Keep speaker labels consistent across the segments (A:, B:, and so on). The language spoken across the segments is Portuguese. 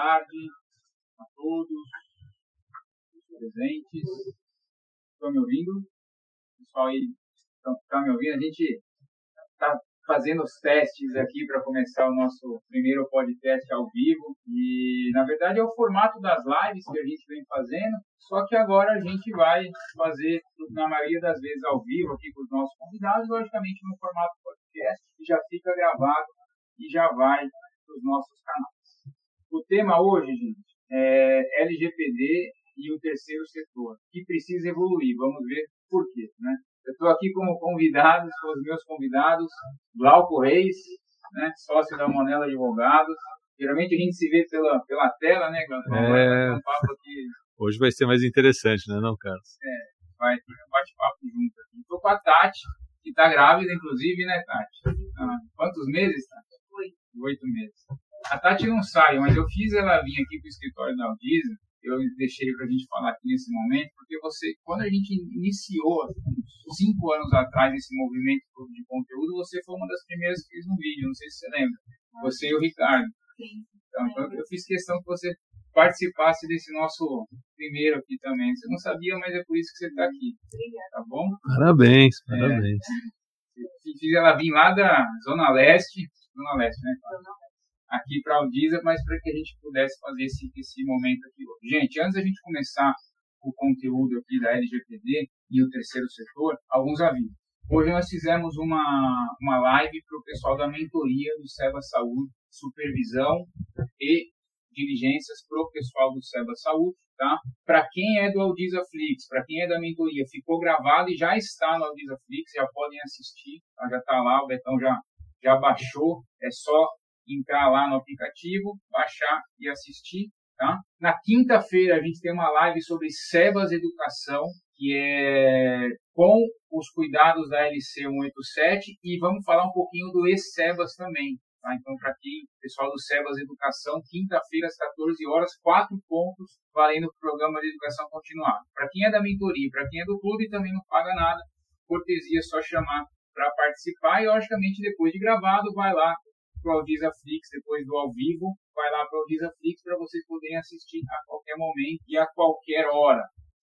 A: tarde a todos os presentes. Estão me ouvindo? Pessoal aí, estão tá me ouvindo? A gente está fazendo os testes aqui para começar o nosso primeiro podcast ao vivo. E, na verdade, é o formato das lives que a gente vem fazendo, só que agora a gente vai fazer, na maioria das vezes, ao vivo aqui com os nossos convidados, logicamente no formato podcast, que já fica gravado e já vai para os nossos canais. O tema hoje, gente, é LGPD e o terceiro setor, que precisa evoluir. Vamos ver por quê, né? Eu estou aqui como convidado, com os meus convidados, Glauco Reis, né, sócio da Monela Advogados. Geralmente a gente se vê pela, pela tela, né, Glauco?
B: É... Um Hoje vai ser mais interessante, né, não, Carlos?
A: É, vai ter um bate-papo junto aqui. Estou com a Tati, que está grávida, inclusive, né, Tati? Ah, quantos meses, Tati? Oito. Oito meses. A Tati não sai, mas eu fiz ela vir aqui para o escritório da Aldisa eu deixei para a gente falar aqui nesse momento, porque você, quando a gente iniciou, cinco anos atrás, esse movimento de conteúdo, você foi uma das primeiras que fez um vídeo, não sei se você lembra. Você e o Ricardo. Então, então eu fiz questão que você participasse desse nosso primeiro aqui também. Você não sabia, mas é por isso que você está aqui. Tá bom?
B: Parabéns, parabéns.
A: É, fiz ela vir lá da Zona Leste, Zona Leste, né? Aqui para a Aldisa, mas para que a gente pudesse fazer esse, esse momento aqui hoje. Gente, antes da gente começar o conteúdo aqui da LGPD e o terceiro setor, alguns avisos. Hoje nós fizemos uma, uma live para o pessoal da mentoria do SEBA Saúde, supervisão e diligências para o pessoal do SEBA Saúde, tá? Para quem é do Aldisa Flix, para quem é da mentoria, ficou gravado e já está no Aldisa Flix, já podem assistir, tá? já está lá, o Betão já, já baixou, é só entrar lá no aplicativo, baixar e assistir. Tá? Na quinta-feira a gente tem uma live sobre Sebas Educação, que é com os cuidados da LC 187 e vamos falar um pouquinho do ex-Sebas também. Tá? Então, para quem, pessoal do Sebas Educação, quinta-feira às 14 horas, quatro pontos valendo o programa de educação continuada. Para quem é da mentoria, para quem é do clube, também não paga nada. Cortesia, é só chamar para participar e, logicamente, depois de gravado, vai lá para o Flix, depois do ao vivo, vai lá para o Flix para vocês poderem assistir a qualquer momento e a qualquer hora,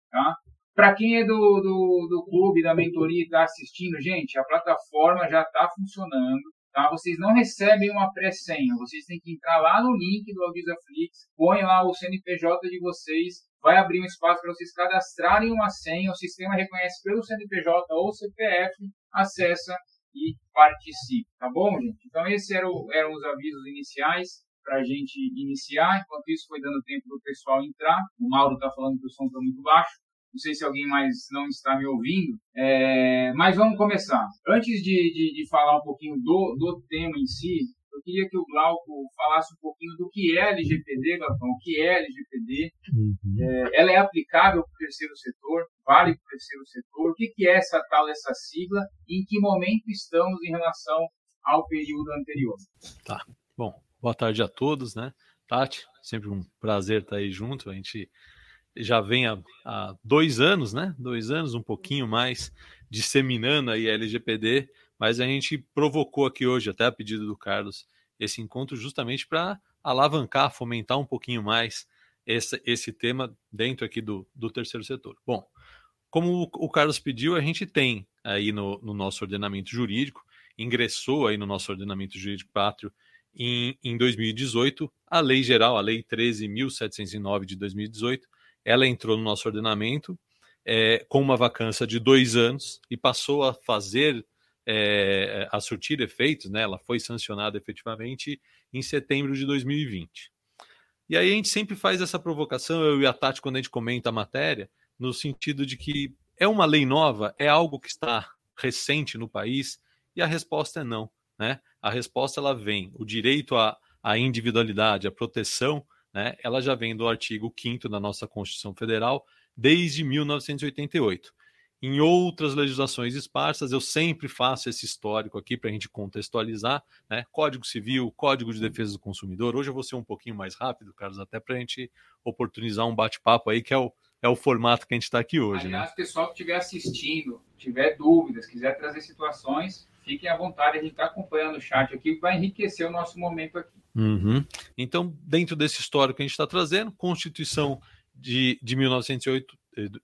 A: tá? Para quem é do, do, do clube, da mentoria e está assistindo, gente, a plataforma já está funcionando, tá? Vocês não recebem uma pré-senha, vocês têm que entrar lá no link do Aldisa Flix, põe lá o CNPJ de vocês, vai abrir um espaço para vocês cadastrarem uma senha, o sistema reconhece pelo CNPJ ou CPF, acessa e participe, tá bom, gente? Então, esses eram, eram os avisos iniciais para a gente iniciar. Enquanto isso, foi dando tempo do pessoal entrar. O Mauro está falando que o som está muito baixo. Não sei se alguém mais não está me ouvindo, é... mas vamos começar. Antes de, de, de falar um pouquinho do, do tema em si, eu queria que o Glauco falasse um pouquinho do que é LGPD, Glaucão, o que é LGPD. Uhum. É, ela é aplicável para o terceiro setor, vale para o terceiro setor. O que, que é essa tal, essa sigla e em que momento estamos em relação ao período anterior?
B: Tá, bom, boa tarde a todos, né? Tati, sempre um prazer estar aí junto. A gente já vem há, há dois anos, né? Dois anos, um pouquinho mais, disseminando aí a LGPD mas a gente provocou aqui hoje, até a pedido do Carlos, esse encontro justamente para alavancar, fomentar um pouquinho mais esse, esse tema dentro aqui do, do terceiro setor. Bom, como o, Carlos pediu, a gente tem aí no, no, nosso ordenamento jurídico, ingressou aí no nosso ordenamento jurídico pátrio em, em 2018, a lei geral, a lei 13.709 de 2018, ela entrou no nosso ordenamento é, com uma vacância de dois anos e passou a fazer é, a surtir efeitos, né? Ela foi sancionada efetivamente em setembro de 2020. E aí a gente sempre faz essa provocação, eu e a Tati, quando a gente comenta a matéria, no sentido de que é uma lei nova, é algo que está recente no país, e a resposta é não. Né? A resposta ela vem, o direito à, à individualidade, à proteção, né? ela já vem do artigo 5 da nossa Constituição Federal desde 1988. Em outras legislações esparsas, eu sempre faço esse histórico aqui para a gente contextualizar, né? Código Civil, Código de Defesa do Consumidor. Hoje eu vou ser um pouquinho mais rápido, Carlos, até para a gente oportunizar um bate-papo aí, que é o, é o formato que a gente está aqui hoje.
A: Aliás, né? pessoal que estiver assistindo, tiver dúvidas, quiser trazer situações, fiquem à vontade, a gente está acompanhando o chat aqui, vai enriquecer o nosso momento aqui.
B: Uhum. Então, dentro desse histórico que a gente está trazendo, Constituição de, de 1908,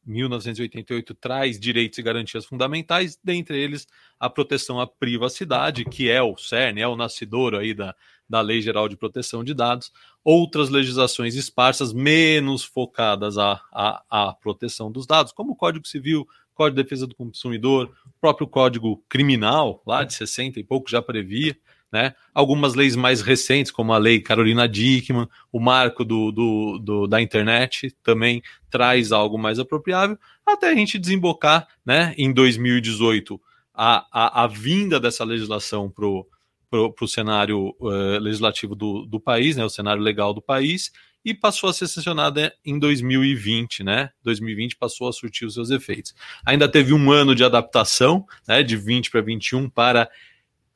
B: 1988 traz direitos e garantias fundamentais, dentre eles a proteção à privacidade, que é o CERN, é o nascidouro aí da, da Lei Geral de Proteção de Dados, outras legislações esparsas menos focadas à, à, à proteção dos dados, como o Código Civil, Código de Defesa do Consumidor, o próprio Código Criminal, lá de 60 e pouco, já previa, né? Algumas leis mais recentes, como a lei Carolina Dickman, o marco do, do, do, da internet também traz algo mais apropriável, até a gente desembocar né, em 2018 a, a, a vinda dessa legislação para o cenário uh, legislativo do, do país, né, o cenário legal do país, e passou a ser sancionada em 2020, né? 2020 passou a surtir os seus efeitos. Ainda teve um ano de adaptação, né, de 20 para 21, para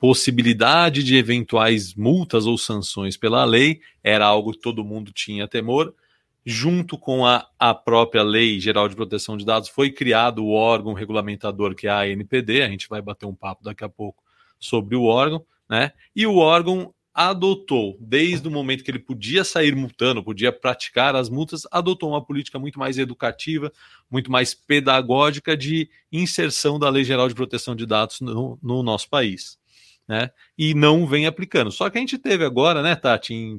B: possibilidade de eventuais multas ou sanções pela lei, era algo que todo mundo tinha temor. Junto com a, a própria Lei Geral de Proteção de Dados, foi criado o órgão regulamentador, que é a ANPD. A gente vai bater um papo daqui a pouco sobre o órgão, né? E o órgão adotou, desde o momento que ele podia sair multando, podia praticar as multas, adotou uma política muito mais educativa, muito mais pedagógica de inserção da Lei Geral de Proteção de Dados no, no nosso país né? E não vem aplicando. Só que a gente teve agora, né, Tati, em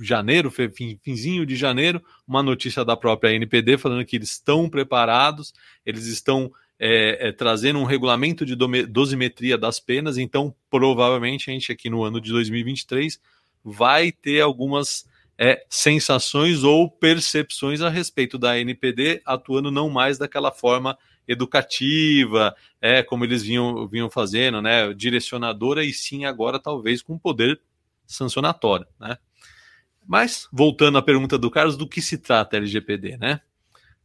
B: janeiro, finzinho de janeiro, uma notícia da própria NPD falando que eles estão preparados, eles estão é, é, trazendo um regulamento de dosimetria das penas, então provavelmente a gente aqui no ano de 2023 vai ter algumas é, sensações ou percepções a respeito da NPD atuando não mais daquela forma educativa, é, como eles vinham, vinham fazendo, né, direcionadora, e sim agora talvez com poder sancionatório, né? Mas, voltando à pergunta do Carlos, do que se trata a LGPD, né?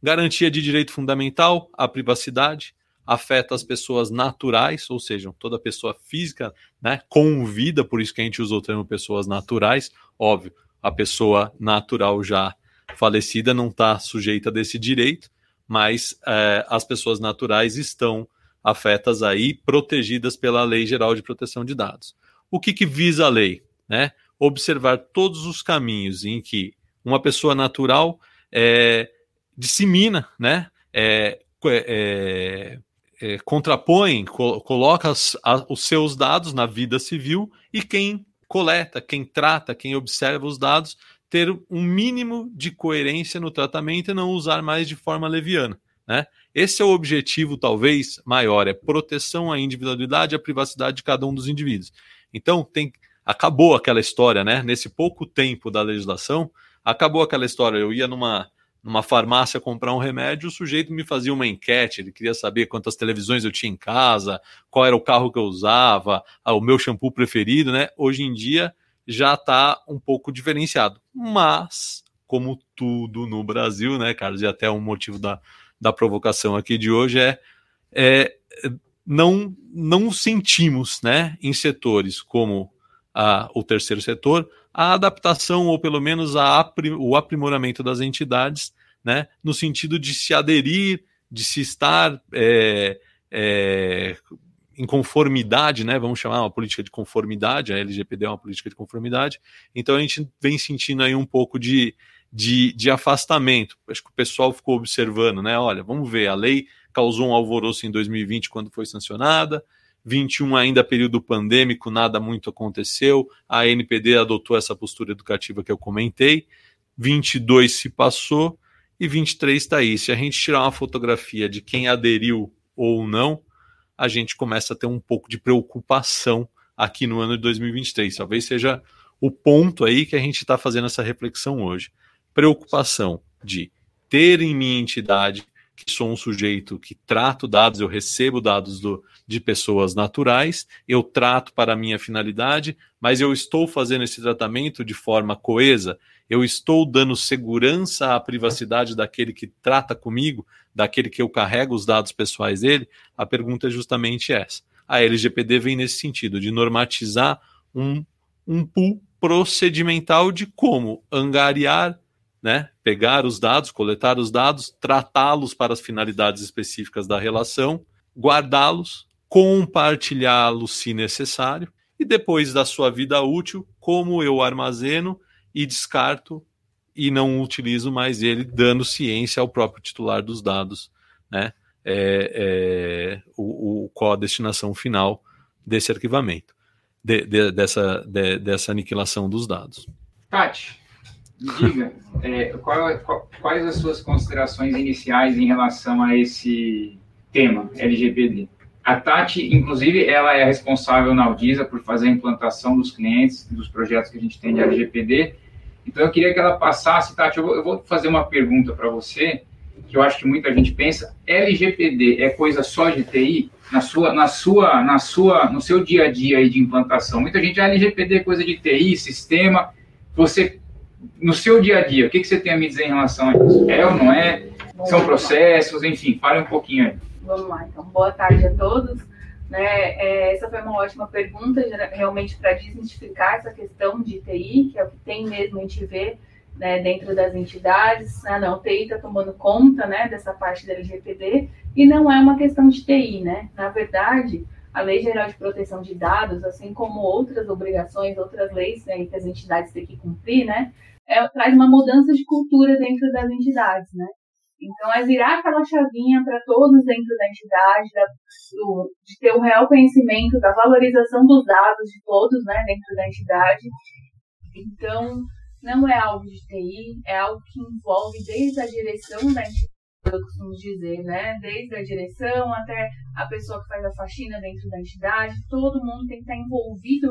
B: Garantia de direito fundamental à privacidade, afeta as pessoas naturais, ou seja, toda pessoa física, né, com vida, por isso que a gente usou o termo pessoas naturais, óbvio, a pessoa natural já falecida não está sujeita desse direito, mas é, as pessoas naturais estão afetas aí, protegidas pela Lei Geral de Proteção de Dados. O que, que visa a lei? Né? Observar todos os caminhos em que uma pessoa natural é, dissemina, né? É, é, é, contrapõe, co coloca as, a, os seus dados na vida civil e quem coleta, quem trata, quem observa os dados ter um mínimo de coerência no tratamento e não usar mais de forma leviana. Né? Esse é o objetivo, talvez, maior, é proteção à individualidade e à privacidade de cada um dos indivíduos. Então, tem, acabou aquela história, né? Nesse pouco tempo da legislação, acabou aquela história. Eu ia numa, numa farmácia comprar um remédio, o sujeito me fazia uma enquete, ele queria saber quantas televisões eu tinha em casa, qual era o carro que eu usava, ah, o meu shampoo preferido, né? Hoje em dia já está um pouco diferenciado. Mas, como tudo no Brasil, né, Carlos, e até um motivo da, da provocação aqui de hoje é, é não, não sentimos né, em setores como a, o terceiro setor a adaptação, ou pelo menos a, o aprimoramento das entidades, né, no sentido de se aderir, de se estar é, é, em conformidade, né? Vamos chamar uma política de conformidade, a LGPD é uma política de conformidade. Então a gente vem sentindo aí um pouco de, de, de afastamento. Acho que o pessoal ficou observando, né? Olha, vamos ver, a lei causou um alvoroço em 2020 quando foi sancionada. 21 ainda período pandêmico, nada muito aconteceu. A NPD adotou essa postura educativa que eu comentei. 22 se passou e 23 está aí. Se a gente tirar uma fotografia de quem aderiu ou não, a gente começa a ter um pouco de preocupação aqui no ano de 2023. Talvez seja o ponto aí que a gente está fazendo essa reflexão hoje. Preocupação de ter em minha entidade que sou um sujeito que trato dados, eu recebo dados do, de pessoas naturais, eu trato para a minha finalidade, mas eu estou fazendo esse tratamento de forma coesa, eu estou dando segurança à privacidade daquele que trata comigo, daquele que eu carrego os dados pessoais dele? A pergunta é justamente essa. A LGPD vem nesse sentido, de normatizar um, um pool procedimental de como angariar né, pegar os dados, coletar os dados, tratá-los para as finalidades específicas da relação, guardá-los, compartilhá-los se necessário e depois da sua vida útil como eu armazeno e descarto e não utilizo mais ele, dando ciência ao próprio titular dos dados, né? É, é, o, o, qual a destinação final desse arquivamento, de, de, dessa, de, dessa aniquilação dos dados.
A: Tati, diga, é, qual, qual, quais as suas considerações iniciais em relação a esse tema, LGPD? A Tati, inclusive, ela é responsável na Audisa por fazer a implantação dos clientes, dos projetos que a gente tem de LGPD. Então, eu queria que ela passasse, Tati, eu vou, eu vou fazer uma pergunta para você, que eu acho que muita gente pensa, LGPD é coisa só de TI? Na sua, na sua, na sua, no seu dia a dia aí de implantação, muita gente, ah, LGPD é coisa de TI, sistema. Você, no seu dia a dia, o que, que você tem a me dizer em relação a isso? É ou não é? São processos, enfim, fale um pouquinho aí.
C: Vamos lá, então. Boa tarde a todos. Né, é, essa foi uma ótima pergunta, realmente para desmistificar essa questão de TI, que é o que tem mesmo, a gente vê né, dentro das entidades. Ah, não, o TI está tomando conta né, dessa parte da LGPD, e não é uma questão de TI. Né? Na verdade, a Lei Geral de Proteção de Dados, assim como outras obrigações, outras leis né, que as entidades têm que cumprir, né, é, traz uma mudança de cultura dentro das entidades. Né? Então, é virar aquela chavinha para todos dentro da entidade, da, do, de ter o real conhecimento da valorização dos dados de todos né, dentro da entidade. Então, não é algo de TI, é algo que envolve desde a direção da entidade eu costumo dizer, né? Desde a direção até a pessoa que faz a faxina dentro da entidade, todo mundo tem que estar envolvido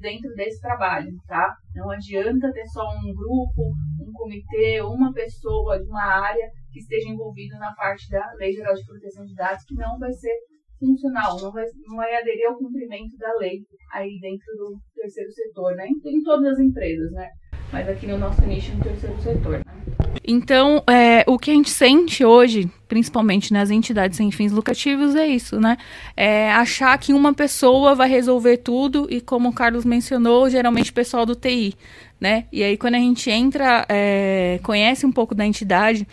C: dentro desse trabalho, tá? Não adianta ter só um grupo, um comitê, uma pessoa de uma área que esteja envolvido na parte da Lei Geral de Proteção de Dados, que não vai ser funcional, não vai, não vai aderir ao cumprimento da lei aí dentro do terceiro setor, né? Em, todas as empresas, né? Mas aqui no nosso nicho, no terceiro setor, né?
D: Então, é, o que a gente sente hoje, principalmente nas entidades sem fins lucrativos, é isso, né? É achar que uma pessoa vai resolver tudo e, como o Carlos mencionou, geralmente o pessoal do TI, né? E aí, quando a gente entra, é, conhece um pouco da entidade,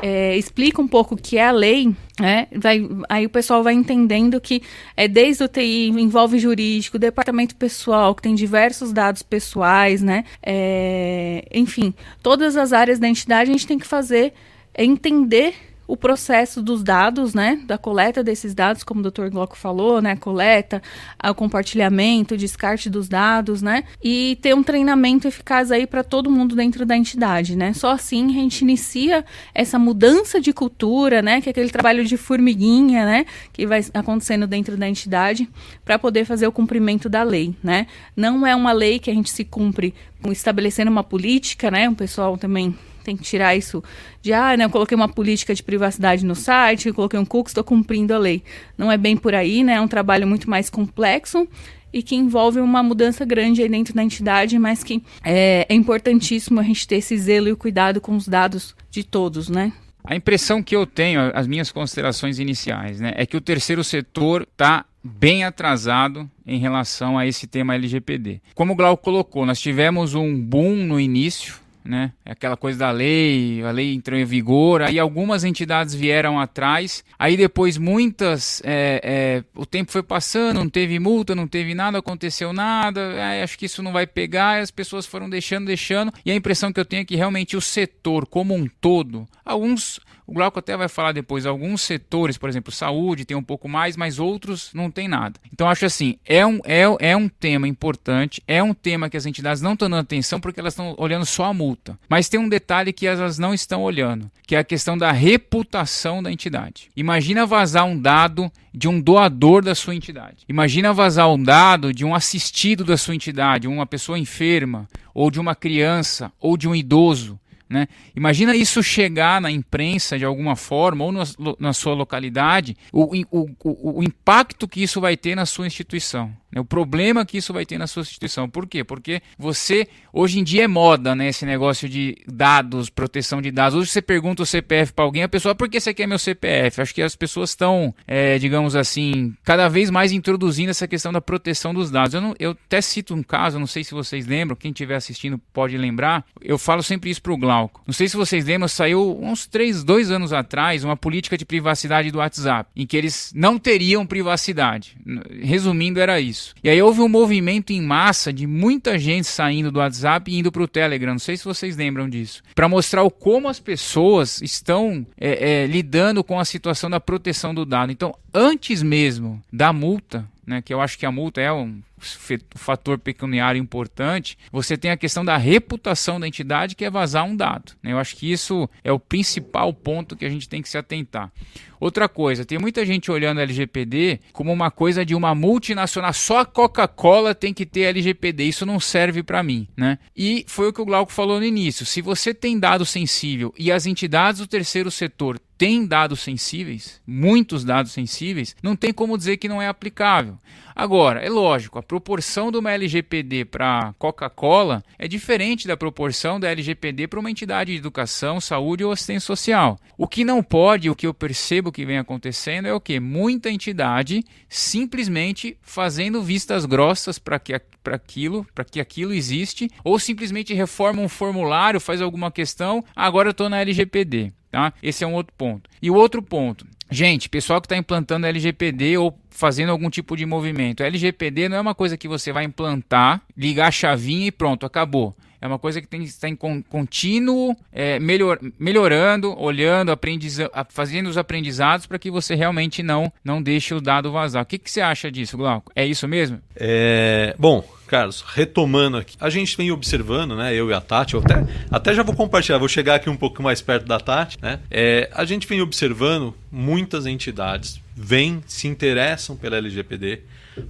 D: é, explica um pouco o que é a lei, né? Vai, aí o pessoal vai entendendo que é desde o TI, envolve jurídico, departamento pessoal, que tem diversos dados pessoais, né? É, enfim, todas as áreas da entidade a gente tem que fazer é entender o processo dos dados, né, da coleta desses dados, como o Dr. Glauco falou, né, coleta, o compartilhamento, o descarte dos dados, né, e ter um treinamento eficaz aí para todo mundo dentro da entidade, né. Só assim a gente inicia essa mudança de cultura, né, que é aquele trabalho de formiguinha, né, que vai acontecendo dentro da entidade para poder fazer o cumprimento da lei, né. Não é uma lei que a gente se cumpre estabelecendo uma política, né, o pessoal também tem que tirar isso de, ah, né, eu coloquei uma política de privacidade no site, eu coloquei um cookie, estou cumprindo a lei. Não é bem por aí, né? É um trabalho muito mais complexo e que envolve uma mudança grande aí dentro da entidade, mas que é, é importantíssimo a gente ter esse zelo e o cuidado com os dados de todos, né?
A: A impressão que eu tenho, as minhas considerações iniciais, né, é que o terceiro setor está bem atrasado em relação a esse tema LGPD. Como o Glauco colocou, nós tivemos um boom no início, né? É aquela coisa da lei, a lei entrou em vigor, aí algumas entidades vieram atrás, aí depois muitas, é, é, o tempo foi passando, não teve multa, não teve nada, aconteceu nada, é, acho que isso não vai pegar, as pessoas foram deixando, deixando, e a impressão que eu tenho é que realmente o setor como um todo, alguns o Glauco até vai falar depois, alguns setores, por exemplo, saúde tem um pouco mais, mas outros não tem nada. Então acho assim, é um, é, é um tema importante, é um tema que as entidades não estão dando atenção porque elas estão olhando só a multa. Mas tem um detalhe que elas não estão olhando, que é a questão da reputação da entidade. Imagina vazar um dado de um doador da sua entidade. Imagina vazar um dado de um assistido da sua entidade, uma pessoa enferma, ou de uma criança, ou de um idoso. Né? Imagina isso chegar na imprensa de alguma forma ou no, na sua localidade, o, o, o, o impacto que isso vai ter na sua instituição. Né? O problema que isso vai ter na sua instituição. Por quê? Porque você, hoje em dia é moda, né? Esse negócio de dados, proteção de dados. Hoje você pergunta o CPF para alguém, a pessoa, por que você quer meu CPF? Acho que as pessoas estão, é, digamos assim, cada vez mais introduzindo essa questão da proteção dos dados. Eu, não, eu até cito um caso, não sei se vocês lembram, quem estiver assistindo pode lembrar. Eu falo sempre isso para o Glauco. Não sei se vocês lembram, saiu uns três, dois anos atrás, uma política de privacidade do WhatsApp, em que eles não teriam privacidade. Resumindo, era isso. Isso. E aí houve um movimento em massa de muita gente saindo do WhatsApp e indo para o Telegram. Não sei se vocês lembram disso. Para mostrar o como as pessoas estão é, é, lidando com a situação da proteção do dado. Então, antes mesmo da multa, né, que eu acho que a multa é um fator pecuniário importante, você tem a questão da reputação da entidade, que é vazar um dado. Né? Eu acho que isso é o principal ponto que a gente tem que se atentar. Outra coisa, tem muita gente olhando a LGPD como uma coisa de uma multinacional. Só a Coca-Cola tem que ter LGPD. Isso não serve para mim, né? E foi o que o Glauco falou no início. Se você tem dado sensível e as entidades do terceiro setor têm dados sensíveis, muitos dados sensíveis, não tem como dizer que não é aplicável. Agora, é lógico, a proporção de uma LGPD para Coca-Cola é diferente da proporção da LGPD para uma entidade de educação, saúde ou assistência social. O que não pode, o que eu percebo que vem acontecendo é o que? Muita entidade simplesmente fazendo vistas grossas para que para aquilo, para que aquilo existe, ou simplesmente reforma um formulário, faz alguma questão, agora eu estou na LGPD. Tá? Esse é um outro ponto. E o outro ponto, Gente, pessoal que está implantando LGPD ou fazendo algum tipo de movimento, LGPD não é uma coisa que você vai implantar, ligar a chavinha e pronto, acabou. É uma coisa que tem que estar em contínuo, é, melhor, melhorando, olhando, aprendiza, fazendo os aprendizados para que você realmente não, não deixe o dado vazar. O que, que você acha disso, Glauco? É isso mesmo?
B: É, bom, Carlos, retomando aqui, a gente vem observando, né, eu e a Tati, eu até, até já vou compartilhar, vou chegar aqui um pouco mais perto da Tati, né, é, a gente vem observando muitas entidades, vêm, se interessam pela LGPD,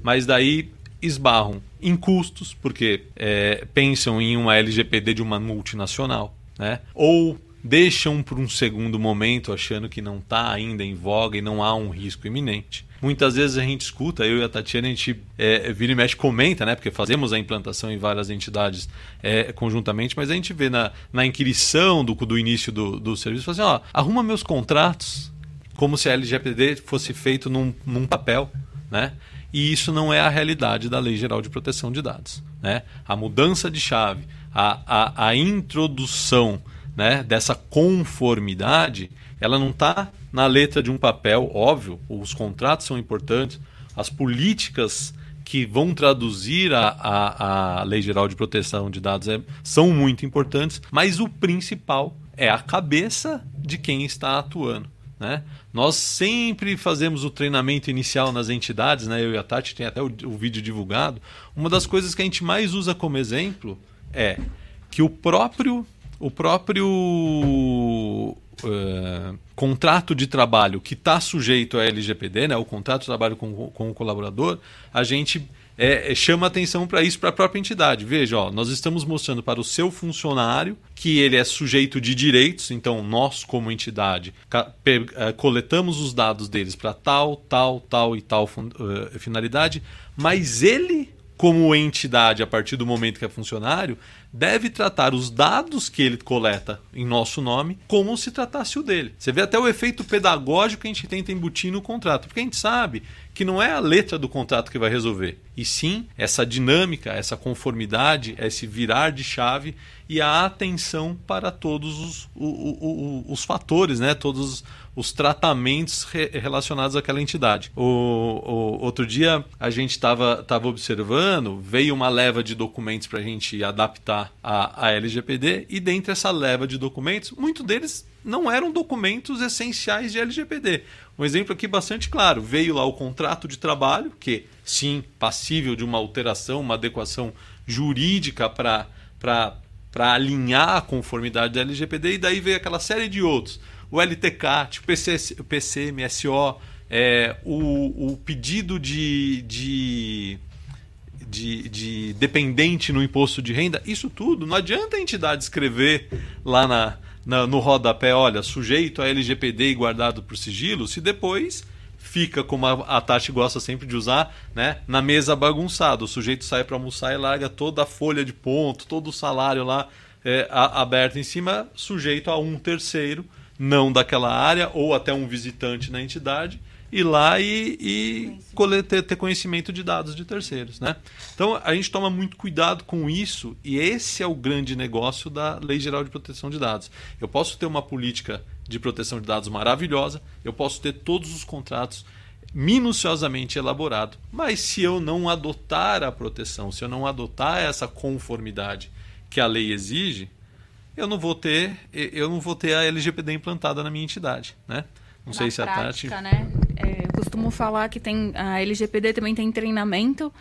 B: mas daí esbarram em custos, porque é, pensam em uma LGPD de uma multinacional, né? ou deixam por um segundo momento achando que não está ainda em voga e não há um risco iminente. Muitas vezes a gente escuta, eu e a Tatiana, a gente é, vira e mexe, comenta, né? Porque fazemos a implantação em várias entidades é, conjuntamente, mas a gente vê na, na inquirição do, do início do, do serviço, assim, ó, arruma meus contratos como se a LGPD fosse feito num, num papel, né? e isso não é a realidade da Lei Geral de Proteção de Dados. Né? A mudança de chave, a, a, a introdução né, dessa conformidade, ela não está na letra de um papel, óbvio, os contratos são importantes, as políticas que vão traduzir a, a, a Lei Geral de Proteção de Dados é, são muito importantes, mas o principal é a cabeça de quem está atuando. Né? Nós sempre fazemos o treinamento inicial nas entidades, né? eu e a Tati tem até o, o vídeo divulgado. Uma das coisas que a gente mais usa como exemplo é que o próprio, o próprio uh, contrato de trabalho que está sujeito à LGPD, né? o contrato de trabalho com, com o colaborador, a gente é, chama atenção para isso para a própria entidade. Veja, ó, nós estamos mostrando para o seu funcionário que ele é sujeito de direitos, então nós, como entidade, coletamos os dados deles para tal, tal, tal e tal uh, finalidade, mas ele, como entidade, a partir do momento que é funcionário, deve tratar os dados que ele coleta em nosso nome como se tratasse o dele. Você vê até o efeito pedagógico que a gente tenta embutir no contrato, porque a gente sabe que não é a letra do contrato que vai resolver, e sim essa dinâmica, essa conformidade, esse virar de chave e a atenção para todos os, os, fatores, né? todos os tratamentos re relacionados àquela entidade. O, o, outro dia a gente estava tava observando, veio uma leva de documentos para a gente adaptar a, a LGPD, e dentre essa leva de documentos, muitos deles não eram documentos essenciais de LGPD. Um exemplo aqui bastante claro: veio lá o contrato de trabalho, que sim, passível de uma alteração, uma adequação jurídica para alinhar a conformidade da LGPD, e daí veio aquela série de outros. O LTK, tipo PC, o PCMSO, é, o, o pedido de, de de, de, dependente no imposto de renda, isso tudo, não adianta a entidade escrever lá na, na, no rodapé, olha, sujeito a LGPD e guardado por sigilo, se depois fica, como a, a Tati gosta sempre de usar, né, na mesa bagunçado. O sujeito sai para almoçar e larga toda a folha de ponto, todo o salário lá é, aberto em cima, sujeito a um terceiro, não daquela área, ou até um visitante na entidade, ir lá e, e ter, ter conhecimento de dados de terceiros. Né? Então a gente toma muito cuidado com isso e esse é o grande negócio da Lei Geral de Proteção de Dados. Eu posso ter uma política de proteção de dados maravilhosa, eu posso ter todos os contratos minuciosamente elaborado. Mas se eu não adotar a proteção, se eu não adotar essa conformidade que a lei exige, eu não vou ter, eu não vou ter a LGPD implantada na minha entidade, né? Não
D: na
B: sei se
D: prática,
B: a Tati.
D: Né? É, eu costumo falar que tem a LGPD também tem treinamento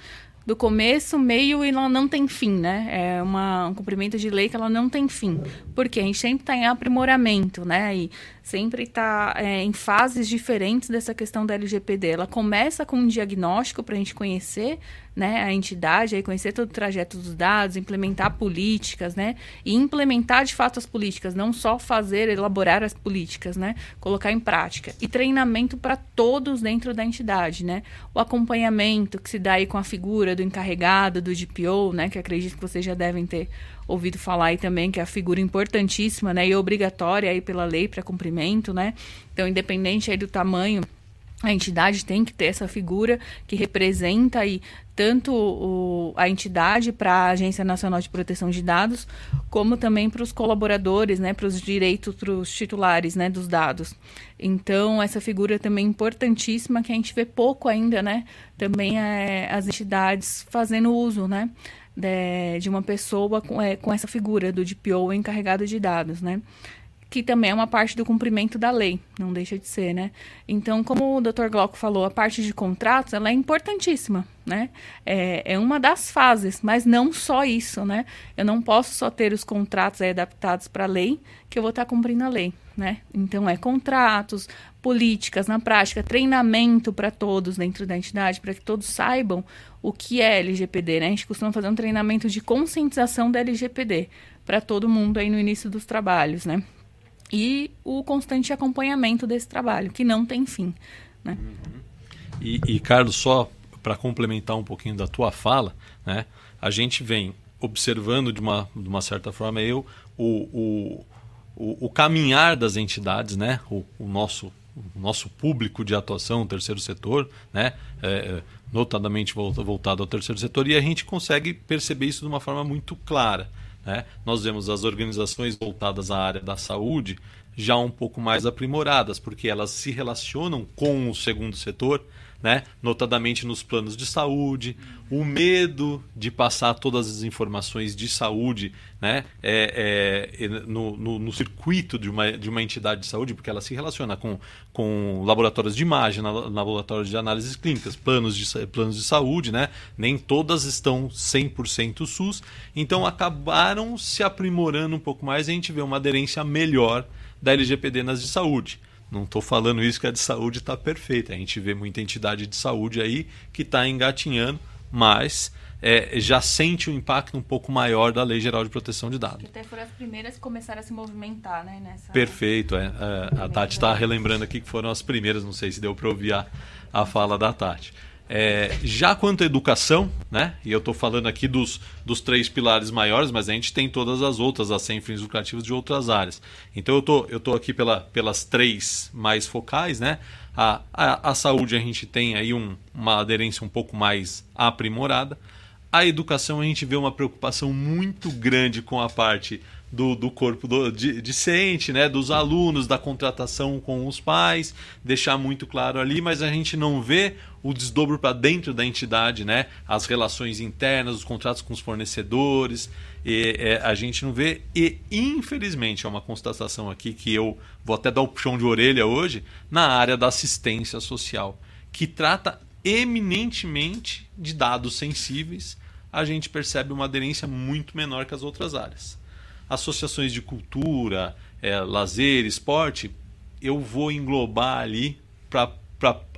D: do começo, meio e ela não tem fim, né? É uma, um cumprimento de lei que ela não tem fim. Porque a gente sempre está em aprimoramento, né? E sempre está é, em fases diferentes dessa questão da LGPD. Ela começa com um diagnóstico para a gente conhecer né, a entidade, aí conhecer todo o trajeto dos dados, implementar políticas, né? E implementar de fato as políticas, não só fazer, elaborar as políticas, né? Colocar em prática. E treinamento para todos dentro da entidade, né? O acompanhamento que se dá aí com a figura do encarregado, do DPO, né? Que acredito que vocês já devem ter ouvido falar aí também, que é a figura importantíssima, né? E obrigatória aí pela lei para cumprimento, né? Então, independente aí do tamanho a entidade tem que ter essa figura que representa aí tanto o, a entidade para a Agência Nacional de Proteção de Dados, como também para os colaboradores, né, para os direitos, para os titulares né, dos dados. Então, essa figura também é importantíssima que a gente vê pouco ainda, né? Também é, as entidades fazendo uso, né? De, de uma pessoa com, é, com essa figura do DPO encarregado de dados, né? Que também é uma parte do cumprimento da lei, não deixa de ser, né? Então, como o Dr. Glauco falou, a parte de contratos, ela é importantíssima, né? É, é uma das fases, mas não só isso, né? Eu não posso só ter os contratos adaptados para a lei, que eu vou estar cumprindo a lei, né? Então, é contratos, políticas na prática, treinamento para todos dentro da entidade, para que todos saibam o que é LGPD, né? A gente costuma fazer um treinamento de conscientização da LGPD para todo mundo aí no início dos trabalhos, né? E o constante acompanhamento desse trabalho, que não tem fim. Né?
B: Uhum. E, e, Carlos, só para complementar um pouquinho da tua fala, né, a gente vem observando de uma, de uma certa forma eu, o, o, o, o caminhar das entidades, né, o, o, nosso, o nosso público de atuação, o terceiro setor, né, é, é notadamente voltado ao terceiro setor, e a gente consegue perceber isso de uma forma muito clara. Né? Nós vemos as organizações voltadas à área da saúde já um pouco mais aprimoradas, porque elas se relacionam com o segundo setor, né? notadamente nos planos de saúde, o medo de passar todas as informações de saúde né? É, é, no, no, no, circuito de uma, de uma entidade de saúde, porque ela se relaciona com, com laboratórios de imagem, laboratórios de análises clínicas, planos de, planos de saúde, né? nem todas estão 100% SUS, então acabaram se aprimorando um pouco mais e a gente vê uma aderência melhor da LGPD nas de saúde. Não estou falando isso que a de saúde está perfeita. A gente vê muita entidade de saúde aí que está engatinhando, mas é, já sente o impacto um pouco maior da Lei Geral de Proteção de Dados.
D: Até foram as primeiras que começaram a se movimentar, né? Nessa...
B: Perfeito. É, é a Tati está relembrando aqui que foram as primeiras, não sei se deu para ouvir a, a fala da Tati. É, já quanto à educação, né? E eu estou falando aqui dos, dos três pilares maiores, mas a gente tem todas as outras, as sem fins lucrativos de outras áreas. Então eu tô, eu tô aqui pela, pelas três mais focais, né? A, a, a saúde a gente tem aí um, uma aderência um pouco mais aprimorada. A educação a gente vê uma preocupação muito grande com a parte do, do corpo do, de, discente, né, dos alunos, da contratação com os pais, deixar muito claro ali, mas a gente não vê o desdobro para dentro da entidade, né, as relações internas, os contratos com os fornecedores, e, é, a gente não vê, e infelizmente é uma constatação aqui que eu vou até dar o puxão de orelha hoje, na área da assistência social, que trata eminentemente de dados sensíveis, a gente percebe uma aderência muito menor que as outras áreas associações de cultura, é, lazer, esporte, eu vou englobar ali para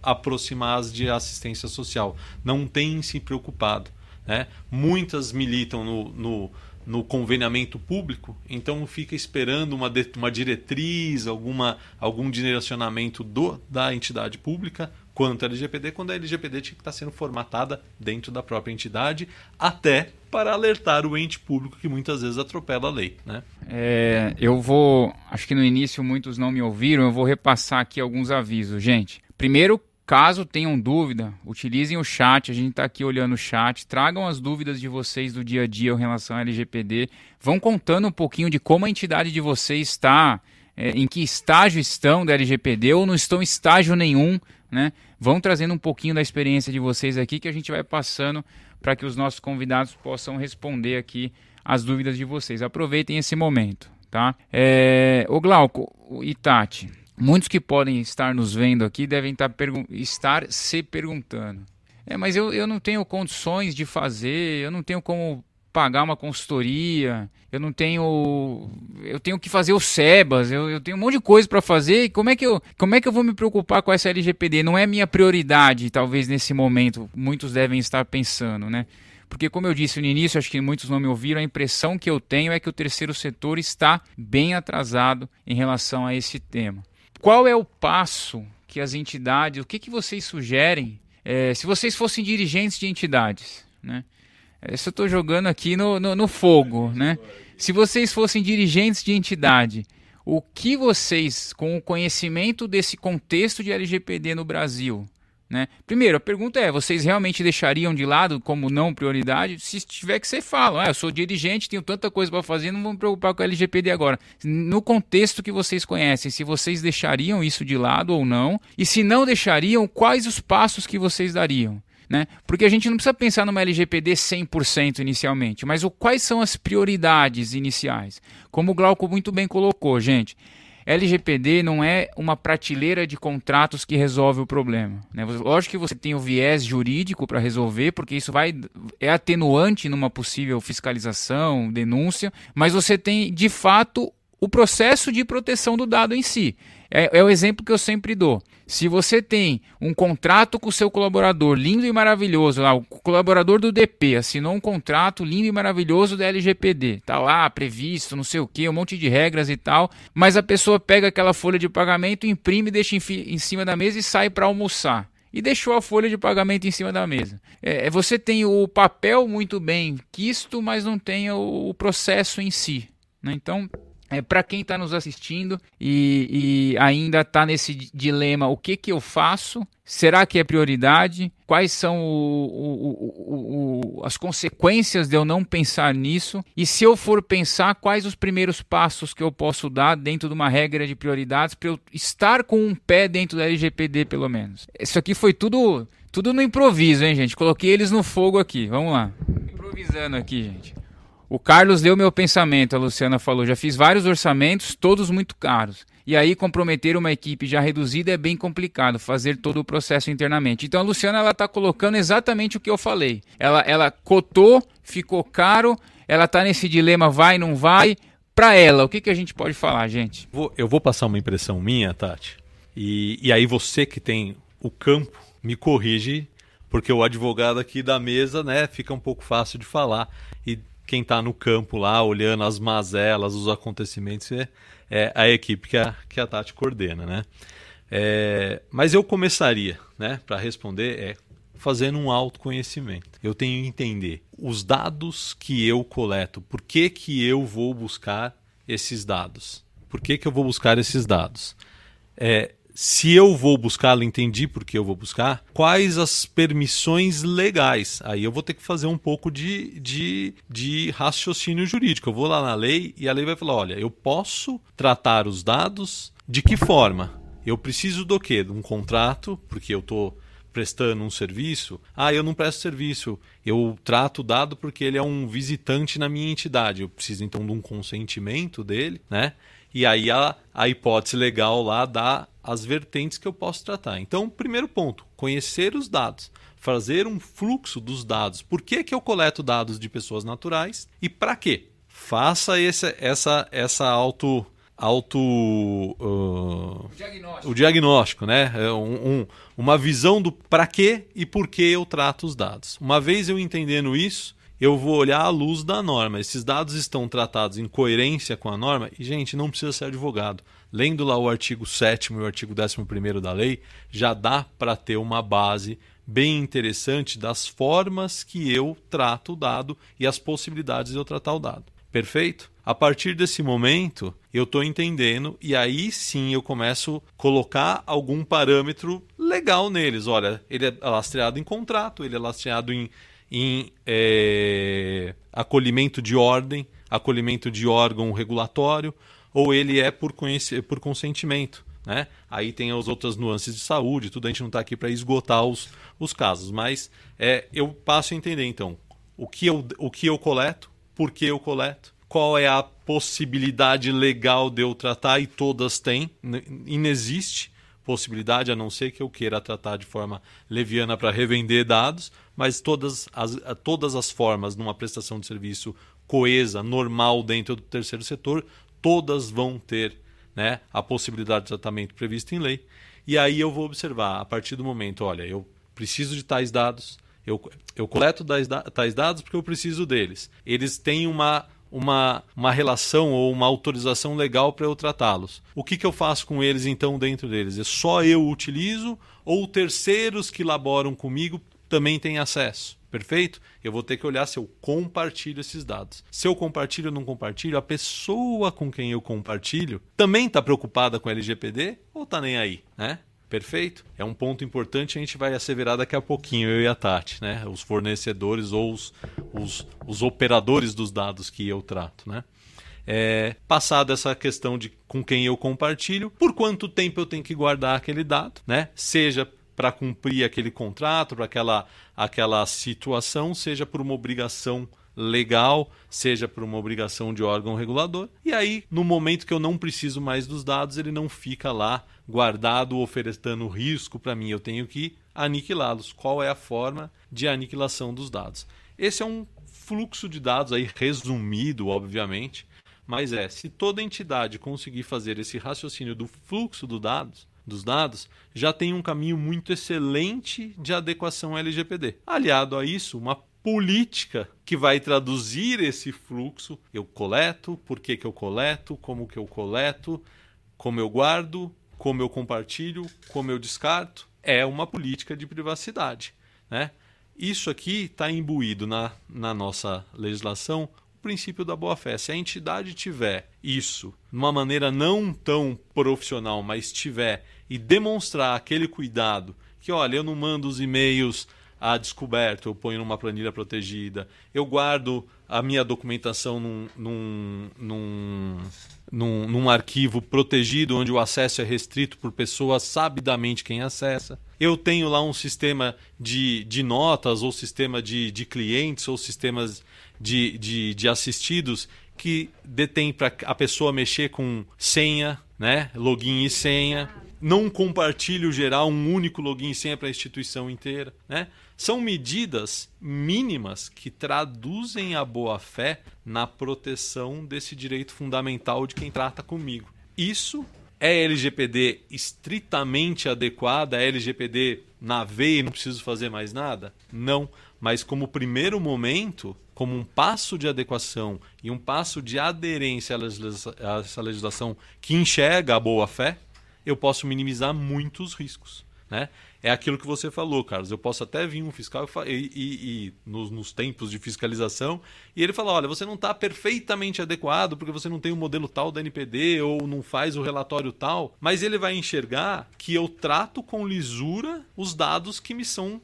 B: aproximar as de assistência social. Não tem se preocupado. Né? Muitas militam no, no, no conveniamento público, então fica esperando uma, uma diretriz, alguma, algum direcionamento do, da entidade pública quanto à LGPD, quando a LGPD tinha que estar sendo formatada dentro da própria entidade, até para alertar o ente público que muitas vezes atropela a lei. Né?
A: É, eu vou, acho que no início muitos não me ouviram, eu vou repassar aqui alguns avisos. Gente, primeiro, caso tenham dúvida, utilizem o chat, a gente está aqui olhando o chat, tragam as dúvidas de vocês do dia a dia em relação à LGPD, vão contando um pouquinho de como a entidade de vocês está é, em que estágio estão da LGPD ou não estão em estágio nenhum, né? Vão trazendo um pouquinho da experiência de vocês aqui que a gente vai passando para que os nossos convidados possam responder aqui as dúvidas de vocês. Aproveitem esse momento, tá? É, o Glauco e Tati, muitos que podem estar nos vendo aqui devem estar, estar se perguntando. É, mas eu, eu não tenho condições de fazer, eu não tenho como pagar uma consultoria, eu não tenho. Eu tenho que fazer o SEBAS, eu, eu tenho um monte de coisa para fazer. Como é, que eu, como é que eu vou me preocupar com essa LGPD? Não é minha prioridade, talvez nesse momento, muitos devem estar pensando, né? Porque, como eu disse no início, acho que muitos não me ouviram, a impressão que eu tenho é que o terceiro setor está bem atrasado em relação a esse tema. Qual é o passo que as entidades, o que, que vocês sugerem é, se vocês fossem dirigentes de entidades? Né? Isso eu estou jogando aqui no, no, no fogo, né? Se vocês fossem dirigentes de entidade, o que vocês, com o conhecimento desse contexto de LGPD no Brasil, né? Primeiro, a pergunta é: vocês realmente deixariam de lado como não prioridade? Se tiver que ser, falam. Ah, eu sou dirigente, tenho tanta coisa para fazer, não vou me preocupar com a LGPD agora. No contexto que vocês conhecem, se vocês deixariam isso de lado ou não? E se não deixariam, quais os passos que vocês dariam? Né? Porque a gente não precisa pensar numa LGPD 100% inicialmente, mas o, quais são as prioridades iniciais? Como o Glauco muito bem colocou, gente, LGPD não é uma prateleira de contratos que resolve o problema. Né? Lógico que você tem o viés jurídico para resolver, porque isso vai é atenuante numa possível fiscalização, denúncia, mas você tem de fato o processo de proteção do dado em si. É, é o exemplo que eu sempre dou. Se você tem um contrato com o seu colaborador lindo e maravilhoso, lá, o colaborador do DP assinou um contrato lindo e maravilhoso da LGPD, tá lá previsto, não sei o que, um monte de regras e tal, mas a pessoa pega aquela folha de pagamento, imprime, deixa em, em cima da mesa e sai para almoçar e deixou a folha de pagamento em cima da mesa. É, é, você tem o papel muito bem quisto, mas não tem o, o processo em si. Né? Então, é, para quem está nos assistindo e, e ainda está nesse dilema, o que, que eu faço? Será que é prioridade? Quais são o, o, o, as consequências de eu não pensar nisso? E se eu for pensar, quais os primeiros passos que eu posso dar dentro de uma regra de prioridades para eu estar com um pé dentro da LGPD, pelo menos? Isso aqui foi tudo, tudo no improviso, hein, gente? Coloquei eles no fogo aqui. Vamos lá. Improvisando aqui, gente. O Carlos leu meu pensamento, a Luciana falou. Já fiz vários orçamentos, todos muito caros. E aí comprometer uma equipe já reduzida é bem complicado, fazer todo o processo internamente. Então a Luciana ela está colocando exatamente o que eu falei. Ela, ela cotou, ficou caro, ela está nesse dilema vai, não vai. Para ela, o que, que a gente pode falar, gente?
B: Vou, eu vou passar uma impressão minha, Tati. E, e aí você que tem o campo, me corrige, porque o advogado aqui da mesa, né, fica um pouco fácil de falar. E quem está no campo lá, olhando as mazelas, os acontecimentos, é, é a equipe que a, que a Tati coordena, né? É, mas eu começaria, né, para responder, é fazendo um autoconhecimento. Eu tenho que entender os dados que eu coleto, por que, que eu vou buscar esses dados? Por que, que eu vou buscar esses dados? É, se eu vou buscá-lo, entendi por que eu vou buscar, quais as permissões legais. Aí eu vou ter que fazer um pouco de, de, de raciocínio jurídico. Eu vou lá na lei e a lei vai falar: olha, eu posso tratar os dados de que forma? Eu preciso do quê? De um contrato, porque eu estou prestando um serviço. Ah, eu não presto serviço. Eu trato o dado porque ele é um visitante na minha entidade. Eu preciso então de um consentimento dele, né? E aí a, a hipótese legal lá dá as vertentes que eu posso tratar. Então, primeiro ponto, conhecer os dados. Fazer um fluxo dos dados. Por que, que eu coleto dados de pessoas naturais e para quê? Faça esse, essa, essa auto auto uh, o, diagnóstico. o, diagnóstico. né? É um, um, uma visão do para quê e por que eu trato os dados. Uma vez eu entendendo isso, eu vou olhar à luz da norma. Esses dados estão tratados em coerência com a norma e, gente, não precisa ser advogado. Lendo lá o artigo 7 e o artigo 11 da lei, já dá para ter uma base bem interessante das formas que eu trato o dado e as possibilidades de eu tratar o dado. Perfeito? A partir desse momento, eu estou entendendo e aí sim eu começo a colocar algum parâmetro legal neles. Olha, ele é lastreado em contrato, ele é lastreado em em é, acolhimento de ordem, acolhimento de órgão regulatório. ou ele é por, por consentimento. Né? Aí tem as outras nuances de saúde, tudo a gente não está aqui para esgotar os, os casos, mas é, eu passo a entender então o que, eu, o que eu coleto, por que eu coleto, qual é a possibilidade legal de eu tratar, e todas têm, inexiste possibilidade, a não ser que eu queira tratar de forma leviana para revender dados, mas todas as, todas as formas numa prestação de serviço coesa, normal dentro do terceiro setor, todas vão ter né, a possibilidade de tratamento prevista em lei. E aí eu vou observar, a partir do momento, olha, eu preciso de tais dados, eu, eu coleto tais, tais dados porque eu preciso deles. Eles têm uma, uma, uma relação ou uma autorização legal para eu tratá-los. O que, que eu faço com eles então dentro deles? É só eu utilizo ou terceiros que laboram comigo também têm acesso? Perfeito? Eu vou ter que olhar se eu compartilho esses dados. Se eu compartilho ou não compartilho, a pessoa com quem eu compartilho também está preocupada com LGPD ou está nem aí, né? Perfeito? É um ponto importante, a gente vai asseverar daqui a pouquinho, eu e a Tati, né? Os fornecedores ou os, os, os operadores dos dados que eu trato, né? É, passada essa questão de com quem eu compartilho, por quanto tempo eu tenho que guardar aquele dado, né? Seja para cumprir aquele contrato, para aquela, aquela situação, seja por uma obrigação legal, seja por uma obrigação de órgão regulador. E aí, no momento que eu não preciso mais dos dados, ele não fica lá guardado, oferecendo risco para mim. Eu tenho que aniquilá-los. Qual é a forma de aniquilação dos dados? Esse é um fluxo de dados aí resumido, obviamente, mas é, se toda entidade conseguir fazer esse raciocínio do fluxo do dados, dos dados, já tem um caminho muito excelente de adequação LGPD. Aliado a isso, uma política que vai traduzir esse fluxo. Eu coleto, por que, que eu coleto, como que eu coleto, como eu guardo, como eu compartilho, como eu descarto. É uma política de privacidade. Né? Isso aqui está imbuído na, na nossa legislação princípio da boa-fé. Se a entidade tiver isso de uma maneira não tão profissional, mas tiver e demonstrar aquele cuidado que, olha, eu não mando os e-mails a descoberto, eu ponho numa planilha protegida, eu guardo a minha documentação num, num, num, num, arquivo protegido, onde o acesso é restrito por pessoas sabidamente quem acessa. Eu tenho lá um sistema de, de notas, ou sistema de, de clientes, ou sistemas de, de, de assistidos que detém para a pessoa mexer com senha, né? login e senha não compartilho gerar um único login e senha para a instituição inteira. Né? São medidas mínimas que traduzem a boa-fé na proteção desse direito fundamental de quem trata comigo. Isso é LGPD estritamente adequada? É LGPD na veia e não preciso fazer mais nada? Não. Mas como primeiro momento, como um passo de adequação e um passo de aderência a essa legislação que enxerga a boa-fé, eu posso minimizar muitos riscos. Né? É aquilo que você falou, Carlos. Eu posso até vir um fiscal e, e, e nos, nos, tempos de fiscalização e ele fala: olha, você não está perfeitamente adequado porque você não tem o um modelo tal da NPD ou não faz o relatório tal, mas ele vai enxergar que eu trato com lisura os dados que me são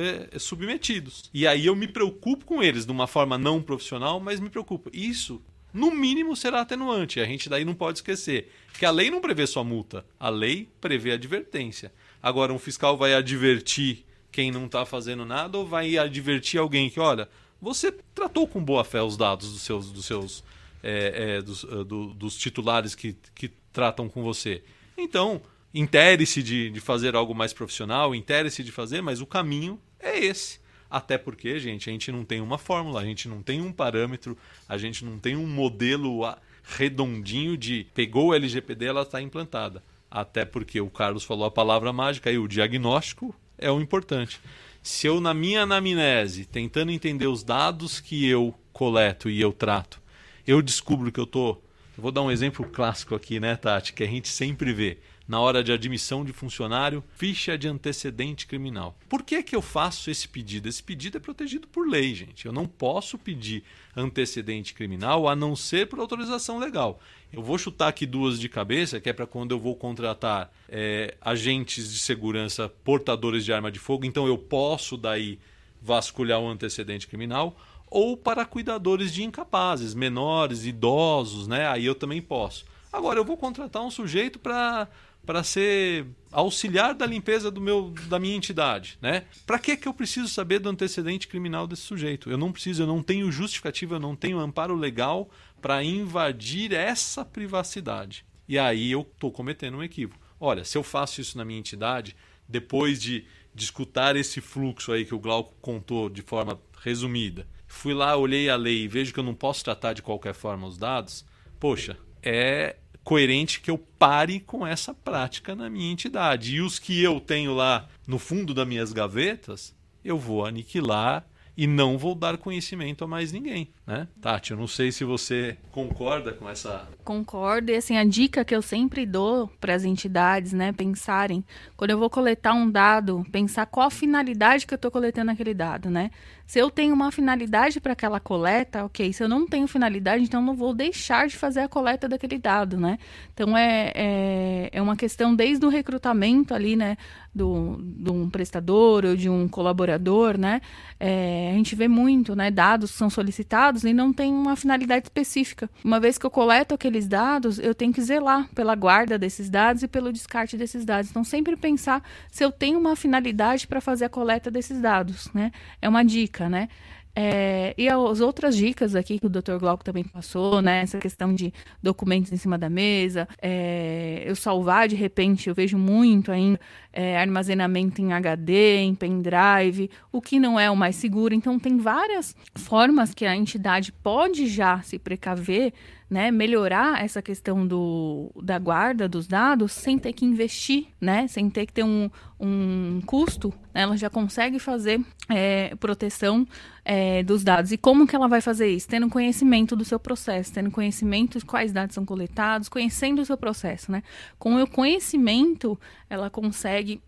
B: é, submetidos. E aí eu me preocupo com eles de uma forma não profissional, mas me preocupo. Isso no mínimo será atenuante. A gente daí não pode esquecer que a lei não prevê só multa, a lei prevê advertência. Agora, um fiscal vai advertir quem não está fazendo nada ou vai advertir alguém que, olha, você tratou com boa fé os dados dos seus, dos seus é, é, dos, é, do, dos titulares que, que tratam com você. Então, intere-se de, de fazer algo mais profissional, intere-se de fazer, mas o caminho é esse. Até porque, gente, a gente não tem uma fórmula, a gente não tem um parâmetro, a gente não tem um modelo redondinho de pegou o LGPD, ela está implantada. Até porque o Carlos falou a palavra mágica e o diagnóstico é o importante. Se eu, na minha anamnese, tentando entender os dados que eu coleto e eu trato, eu descubro que eu estou. Vou dar um exemplo clássico aqui, né, Tati? Que a gente sempre vê na hora de admissão de funcionário, ficha de antecedente criminal. Por que, que eu faço esse pedido? Esse pedido é protegido por lei, gente. Eu não posso pedir antecedente criminal a não ser por autorização legal. Eu vou chutar aqui duas de cabeça, que é para quando eu vou contratar é, agentes de segurança portadores de arma de fogo, então eu posso daí vasculhar o antecedente criminal ou para cuidadores de incapazes, menores, idosos, né? Aí eu também posso. Agora, eu vou contratar um sujeito para para ser auxiliar da limpeza do meu, da minha entidade, né? Para que que eu preciso saber do antecedente criminal desse sujeito? Eu não preciso, eu não tenho justificativa, eu não tenho amparo legal para invadir essa privacidade. E aí eu estou cometendo um equívoco. Olha, se eu faço isso na minha entidade, depois de, de escutar esse fluxo aí que o Glauco contou de forma resumida, fui lá, olhei a lei e vejo que eu não posso tratar de qualquer forma os dados, poxa, é coerente que eu pare com essa prática na minha entidade. E os que eu tenho lá no fundo das minhas gavetas, eu vou aniquilar e não vou dar conhecimento a mais ninguém, né? Tati, eu não sei se você concorda com essa.
D: Concordo, e assim, a dica que eu sempre dou para as entidades, né, pensarem, quando eu vou coletar um dado, pensar qual a finalidade que eu estou coletando aquele dado, né? Se eu tenho uma finalidade para aquela coleta, ok. Se eu não tenho finalidade, então não vou deixar de fazer a coleta daquele dado, né? Então é, é, é uma questão desde o recrutamento ali, né? Do, de um prestador ou de um colaborador, né? É, a gente vê muito, né? Dados são solicitados e não tem uma finalidade específica. Uma vez que eu coleto aqueles dados, eu tenho que zelar pela guarda desses dados e pelo descarte desses dados. Então, sempre pensar se eu tenho uma finalidade para fazer a coleta desses dados, né? É uma dica, né? É, e as outras dicas aqui que o Dr. Glauco também passou, né? Essa questão de documentos em cima da mesa, é, eu salvar de repente, eu vejo muito ainda é, armazenamento em HD, em pendrive, o que não é o mais seguro. Então, tem várias formas que a entidade pode já se precaver né, melhorar essa questão do, da guarda dos dados sem ter que investir, né, sem ter que ter um, um custo, né, ela já consegue fazer é, proteção é, dos dados. E como que ela vai fazer isso? Tendo conhecimento do seu processo, tendo conhecimento de quais dados são coletados, conhecendo o seu processo. Né? Com o conhecimento, ela consegue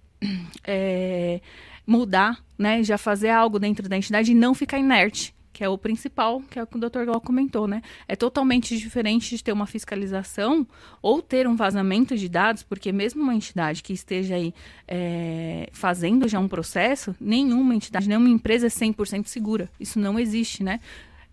D: é, mudar, né, já fazer algo dentro da entidade e não ficar inerte que é o principal, que é o que o Dr. Glau comentou, né? É totalmente diferente de ter uma fiscalização ou ter um vazamento de dados, porque mesmo uma entidade que esteja aí é, fazendo já um processo, nenhuma entidade, nenhuma empresa é 100% segura. Isso não existe, né?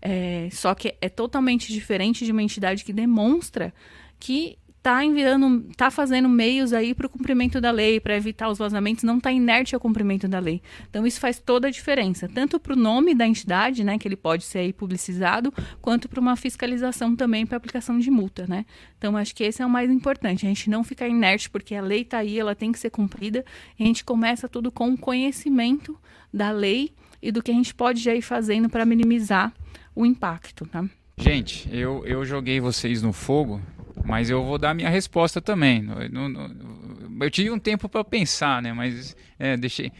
D: É, só que é totalmente diferente de uma entidade que demonstra que está enviando, está fazendo meios aí para o cumprimento da lei, para evitar os vazamentos, não está inerte ao cumprimento da lei. Então isso faz toda a diferença, tanto para o nome da entidade, né, que ele pode ser aí publicizado, quanto para uma fiscalização também para aplicação de multa, né? Então acho que esse é o mais importante, a gente não ficar inerte porque a lei está aí, ela tem que ser cumprida. A gente começa tudo com o conhecimento da lei e do que a gente pode já ir fazendo para minimizar o impacto, tá?
A: Gente, eu, eu joguei vocês no fogo mas eu vou dar a minha resposta também. Eu tive um tempo para pensar, né? Mas é, deixei.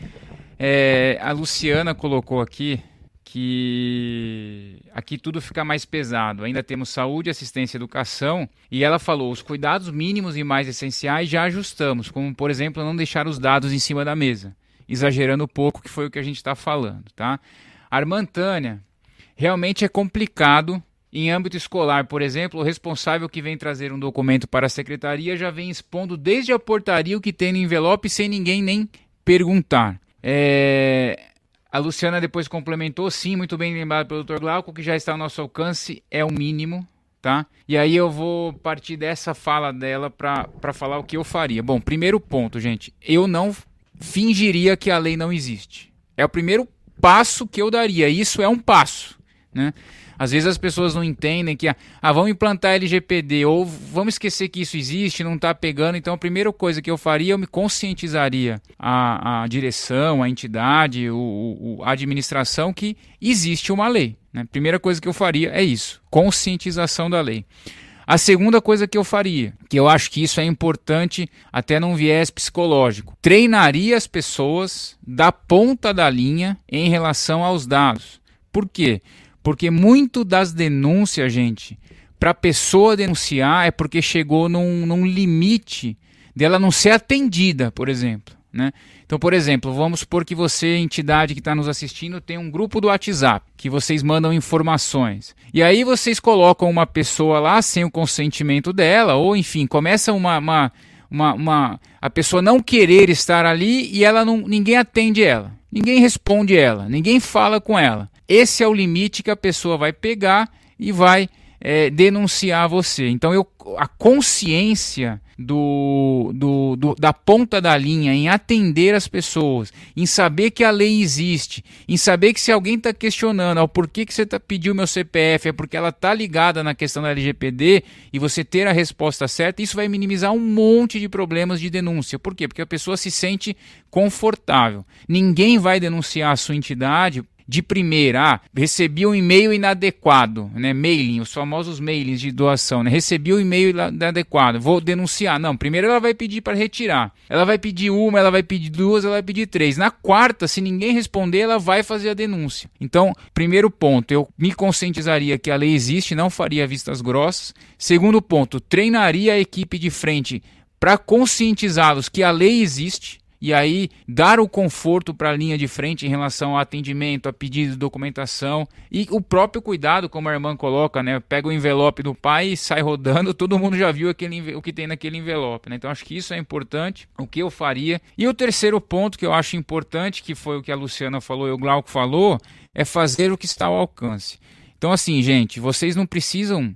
A: É, a Luciana colocou aqui que aqui tudo fica mais pesado. Ainda temos saúde, assistência educação. E ela falou: os cuidados mínimos e mais essenciais já ajustamos, como por exemplo não deixar os dados em cima da mesa, exagerando um pouco, que foi o que a gente está falando, tá? Armantânia, realmente é complicado em âmbito escolar, por exemplo, o responsável que vem trazer um documento para a secretaria já vem expondo desde a portaria o que tem no envelope sem ninguém nem perguntar. É... A Luciana depois complementou, sim, muito bem lembrado pelo Dr. Glauco, que já está ao nosso alcance, é o mínimo, tá? E aí eu vou partir dessa fala dela para falar o que eu faria. Bom, primeiro ponto, gente, eu não fingiria que a lei não existe. É o primeiro passo que eu daria, isso é um passo, né? Às vezes as pessoas não entendem que, ah, vamos implantar LGPD, ou vamos esquecer que isso existe, não está pegando. Então, a primeira coisa que eu faria, eu me conscientizaria a, a direção, a entidade, o, o, a administração que existe uma lei. Né? Primeira coisa que eu faria é isso, conscientização da lei. A segunda coisa que eu faria, que eu acho que isso é importante até num viés psicológico, treinaria as pessoas da ponta da linha em relação aos dados. Por quê? Porque muito das denúncias, gente, para a pessoa denunciar é porque chegou num, num limite dela não ser atendida, por exemplo. Né? Então, por exemplo, vamos supor que você, entidade que está nos assistindo, tem um grupo do WhatsApp que vocês mandam informações. E aí vocês colocam uma pessoa lá sem o consentimento dela, ou enfim, começa uma, uma, uma, uma a pessoa não querer estar ali e ela não, ninguém atende ela, ninguém responde ela, ninguém fala com ela. Esse é o limite que a pessoa vai pegar e vai é, denunciar você. Então eu, a consciência do, do, do, da ponta da linha em atender as pessoas, em saber que a lei existe, em saber que se alguém está questionando o porquê que você tá, pediu meu CPF, é porque ela está ligada na questão da LGPD e você ter a resposta certa, isso vai minimizar um monte de problemas de denúncia. Por quê? Porque a pessoa se sente confortável. Ninguém vai denunciar a sua entidade de primeira, ah, recebi um e-mail inadequado, né? Mailing, os famosos mailings de doação, né? Recebi um e-mail inadequado, vou denunciar. Não, primeiro ela vai pedir para retirar. Ela vai pedir uma, ela vai pedir duas, ela vai pedir três. Na quarta, se ninguém responder, ela vai fazer a denúncia. Então, primeiro ponto, eu me conscientizaria que a lei existe, não faria vistas grossas. Segundo ponto, treinaria a equipe de frente para conscientizá-los que a lei existe e aí dar o conforto para a linha de frente em relação ao atendimento, a pedido de documentação e o próprio cuidado, como a irmã coloca, né? Pega o envelope do pai e sai rodando, todo mundo já viu aquele, o que tem naquele envelope, né? Então acho que isso é importante, o que eu faria. E o terceiro ponto que eu acho importante, que foi o que a Luciana falou e o Glauco falou, é fazer o que está ao alcance. Então assim, gente, vocês não precisam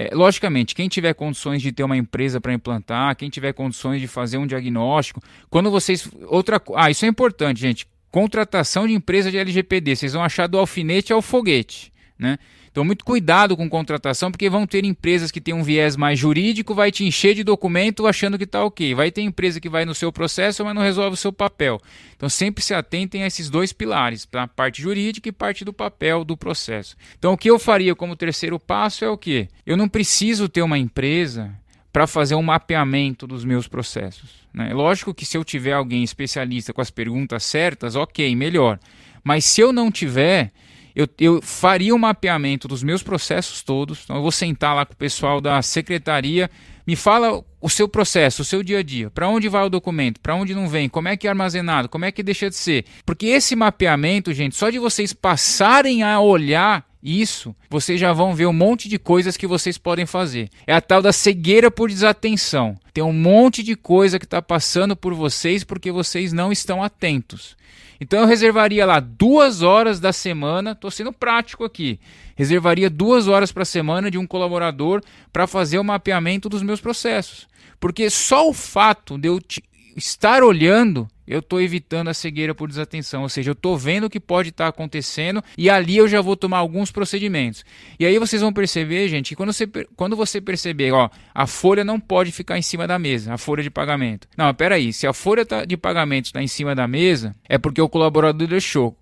A: é, logicamente, quem tiver condições de ter uma empresa para implantar, quem tiver condições de fazer um diagnóstico, quando vocês. Outra, ah, isso é importante, gente. Contratação de empresa de LGPD. Vocês vão achar do alfinete ao foguete. Né? Então, muito cuidado com contratação, porque vão ter empresas que têm um viés mais jurídico, vai te encher de documento achando que está ok. Vai ter empresa que vai no seu processo, mas não resolve o seu papel. Então, sempre se atentem a esses dois pilares, tá? parte jurídica e parte do papel do processo. Então, o que eu faria como terceiro passo é o quê? Eu não preciso ter uma empresa para fazer um mapeamento dos meus processos. Né? Lógico que se eu tiver alguém especialista com as perguntas certas, ok, melhor. Mas se eu não tiver, eu, eu faria um mapeamento dos meus processos todos. Então, eu vou sentar lá com o pessoal da secretaria. Me fala o seu processo, o seu dia a dia. Para onde vai o documento? Para onde não vem? Como é que é armazenado? Como é que deixa de ser? Porque esse mapeamento, gente, só de vocês passarem a olhar isso, vocês já vão ver um monte de coisas que vocês podem fazer. É a tal da cegueira por desatenção. Tem um monte de coisa que está passando por vocês porque vocês não estão atentos. Então eu reservaria lá duas horas da semana, estou sendo prático aqui. Reservaria duas horas para a semana de um colaborador para fazer o mapeamento dos meus processos. Porque só o fato de eu estar olhando eu estou evitando a cegueira por desatenção, ou seja, eu estou vendo o que pode estar tá acontecendo e ali eu já vou tomar alguns procedimentos. E aí vocês vão perceber, gente, que quando você, quando você perceber, ó, a folha não pode ficar em cima da mesa, a folha de pagamento. Não, peraí, se a folha tá, de pagamento está em cima da mesa, é porque o colaborador deixou.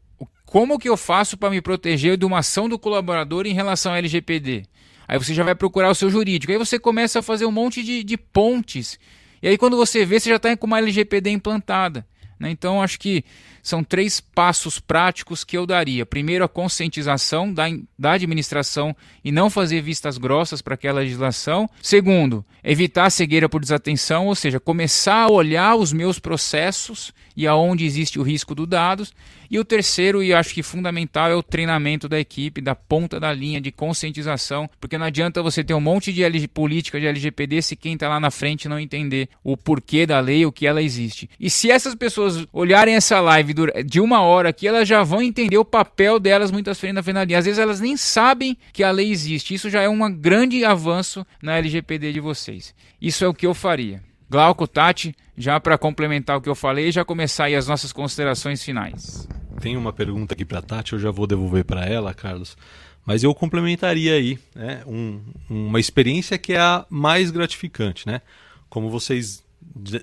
A: Como que eu faço para me proteger de uma ação do colaborador em relação ao LGPD? Aí você já vai procurar o seu jurídico. Aí você começa a fazer um monte de, de pontes. E aí quando você vê, você já está com uma LGPD implantada. Né? Então, acho que são três passos práticos que eu daria. Primeiro, a conscientização da, da administração e não fazer vistas grossas para aquela legislação. Segundo, evitar a cegueira por desatenção, ou seja, começar a olhar os meus processos e aonde existe o risco do dados. E o terceiro, e acho que fundamental, é o treinamento da equipe, da ponta da linha de conscientização, porque não adianta você ter um monte de LG, política de LGPD se quem está lá na frente não entender o porquê da lei, o que ela existe. E se essas pessoas olharem essa live de uma hora aqui, elas já vão entender o papel delas muitas vezes na finalidade. Às vezes elas nem sabem que a lei existe. Isso já é um grande avanço na LGPD de vocês. Isso é o que eu faria. Glauco, Tati, já para complementar o que eu falei, já começar aí as nossas considerações finais.
B: Tem uma pergunta aqui para Tati, eu já vou devolver para ela, Carlos. Mas eu complementaria aí né, um, uma experiência que é a mais gratificante. Né? Como vocês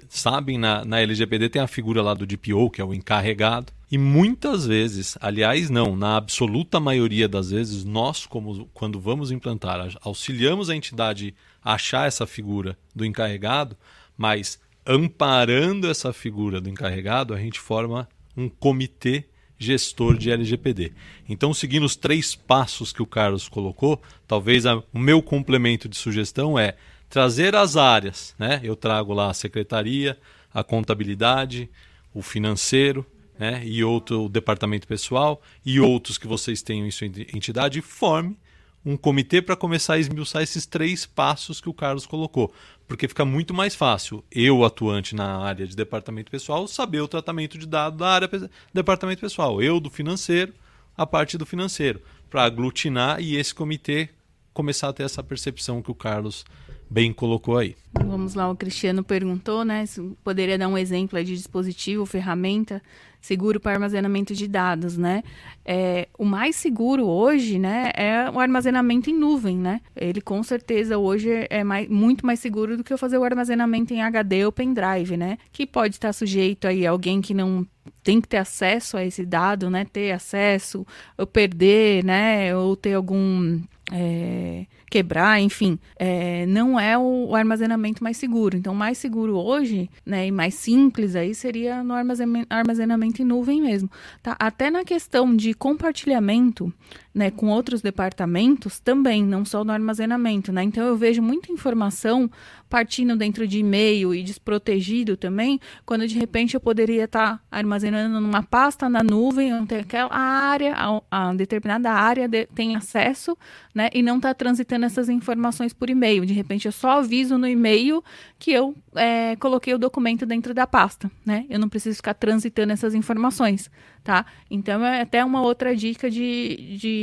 B: sabem, na, na LGPD tem a figura lá do DPO, que é o encarregado. E muitas vezes, aliás, não, na absoluta maioria das vezes, nós, como quando vamos implantar, auxiliamos a entidade a achar essa figura do encarregado, mas amparando essa figura do encarregado, a gente forma um comitê gestor de LGPD. Então, seguindo os três passos que o Carlos colocou, talvez a, o meu complemento de sugestão é trazer as áreas. Né? Eu trago lá a secretaria, a contabilidade, o financeiro né? e outro departamento pessoal e outros que vocês tenham em sua entidade forme um comitê para começar a esmiuçar esses três passos que o Carlos colocou. Porque fica muito mais fácil eu, atuante na área de departamento pessoal, saber o tratamento de dados da área de departamento pessoal. Eu, do financeiro, a parte do financeiro. Para aglutinar e esse comitê começar a ter essa percepção que o Carlos bem colocou aí.
D: Vamos lá, o Cristiano perguntou, né? Poderia dar um exemplo de dispositivo, ferramenta seguro para armazenamento de dados, né? É, o mais seguro hoje, né, é o armazenamento em nuvem, né? Ele com certeza hoje é mais, muito mais seguro do que eu fazer o armazenamento em HD ou pendrive, né? Que pode estar sujeito aí a alguém que não tem que ter acesso a esse dado, né? Ter acesso, ou perder, né? Ou ter algum é, quebrar, enfim, é, não é o, o, armazenamento mais seguro. Então, mais seguro hoje, né, e mais simples aí seria no armazenamento, armazenamento em nuvem mesmo. Tá? Até na questão de compartilhamento, né, com outros departamentos também, não só no armazenamento, né? Então eu vejo muita informação partindo dentro de e-mail e desprotegido também, quando de repente eu poderia estar tá armazenando numa pasta na nuvem, onde aquela área, a, a determinada área de, tem acesso, né, e não está transitando essas informações por e-mail. De repente eu só aviso no e-mail que eu é, coloquei o documento dentro da pasta, né? Eu não preciso ficar transitando essas informações, tá? Então é até uma outra dica de, de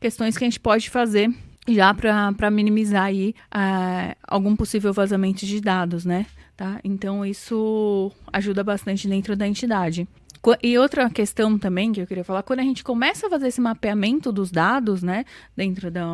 D: questões que a gente pode fazer já para minimizar aí uh, algum possível vazamento de dados, né? Tá? Então isso ajuda bastante dentro da entidade. E outra questão também que eu queria falar, quando a gente começa a fazer esse mapeamento dos dados, né, dentro da,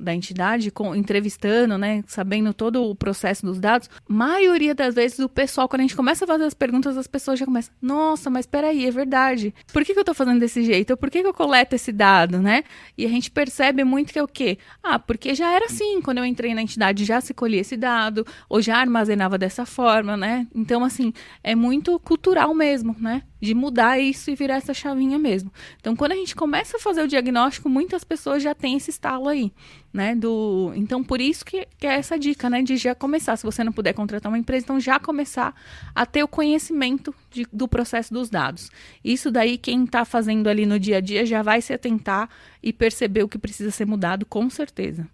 D: da entidade, com, entrevistando, né, sabendo todo o processo dos dados, maioria das vezes o pessoal, quando a gente começa a fazer as perguntas, as pessoas já começam, nossa, mas peraí, é verdade. Por que, que eu tô fazendo desse jeito? Por que, que eu coleto esse dado, né? E a gente percebe muito que é o quê? Ah, porque já era assim, quando eu entrei na entidade já se colhia esse dado, ou já armazenava dessa forma, né? Então, assim, é muito cultural mesmo, né? De mudar isso e virar essa chavinha mesmo. Então, quando a gente começa a fazer o diagnóstico, muitas pessoas já têm esse estalo aí, né? Do, então, por isso que, que é essa dica, né? De já começar. Se você não puder contratar uma empresa, então já começar a ter o conhecimento de, do processo dos dados. Isso daí, quem está fazendo ali no dia a dia já vai se atentar e perceber o que precisa ser mudado, com certeza.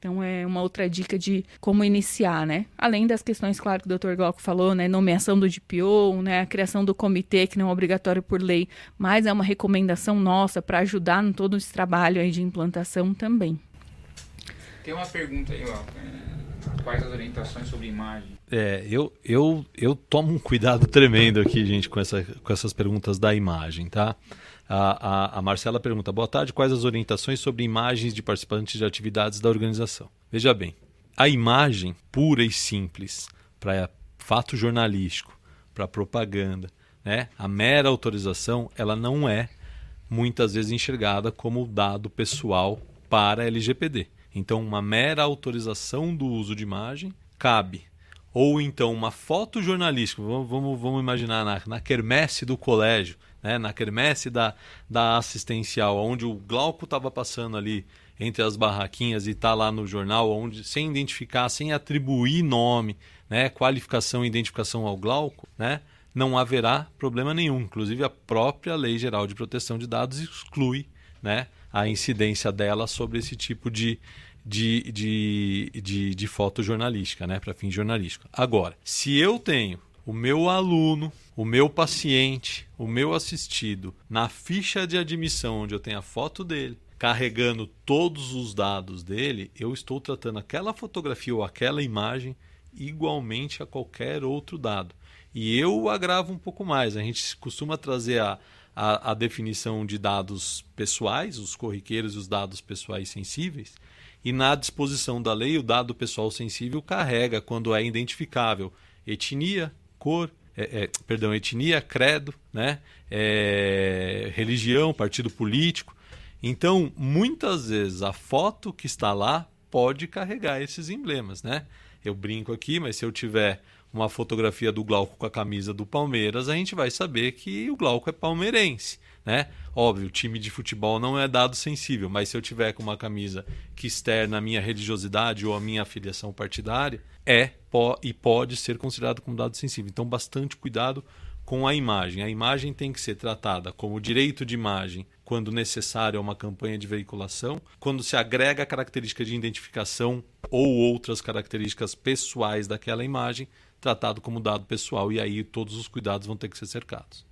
D: Então é uma outra dica de como iniciar, né? Além das questões, claro, que o Dr. Glauco falou, né? Nomeação do DPO, né? A criação do comitê, que não é obrigatório por lei, mas é uma recomendação nossa para ajudar em todo esse trabalho aí de implantação também.
E: Tem uma pergunta aí, ó. É, quais as orientações sobre imagem?
B: É, eu, eu, eu tomo um cuidado tremendo aqui, gente, com, essa, com essas perguntas da imagem, tá? A, a, a, Marcela pergunta: Boa tarde, quais as orientações sobre imagens de participantes de atividades da organização? Veja bem, a imagem pura e simples para fato jornalístico, para propaganda, né? a mera autorização, ela não é muitas vezes enxergada como dado pessoal para LGPD. Então, uma mera autorização do uso de imagem cabe. Ou então uma foto jornalística, vamos, vamos, vamos imaginar na, na quermesse do colégio, né, na quermesse da, da assistencial, onde o Glauco estava passando ali entre as barraquinhas e está lá no jornal, onde sem identificar, sem atribuir nome, né, qualificação e identificação ao Glauco, né, não haverá problema nenhum. Inclusive a própria Lei Geral de Proteção de Dados exclui né, a incidência dela sobre esse tipo de, de, de, de, de foto jornalística, né, para fim jornalístico. Agora, se eu tenho o meu aluno, o meu paciente, o meu assistido, na ficha de admissão, onde eu tenho a foto dele, carregando todos os dados dele, eu estou tratando aquela fotografia ou aquela imagem igualmente a qualquer outro dado. E eu agravo um pouco mais. A gente costuma trazer a, a, a definição de dados pessoais, os corriqueiros e os dados pessoais sensíveis. E na disposição da lei, o dado pessoal sensível carrega quando é identificável etnia, cor, é, é, perdão, etnia, credo, né? É, religião, partido político. Então, muitas vezes a foto que está lá pode carregar esses emblemas, né? Eu brinco aqui, mas se eu tiver uma fotografia do Glauco com a camisa do Palmeiras, a gente vai saber que o Glauco é palmeirense né? Óbvio, time de futebol não é dado sensível, mas se eu tiver com uma camisa que externa a minha religiosidade ou a minha afiliação partidária, é e pode ser considerado como dado sensível. Então, bastante cuidado com a imagem. A imagem tem que ser tratada como direito de imagem quando necessário a uma campanha de veiculação, quando se agrega característica de identificação ou outras características pessoais daquela imagem, tratado como dado pessoal, e aí todos os cuidados vão ter que ser cercados.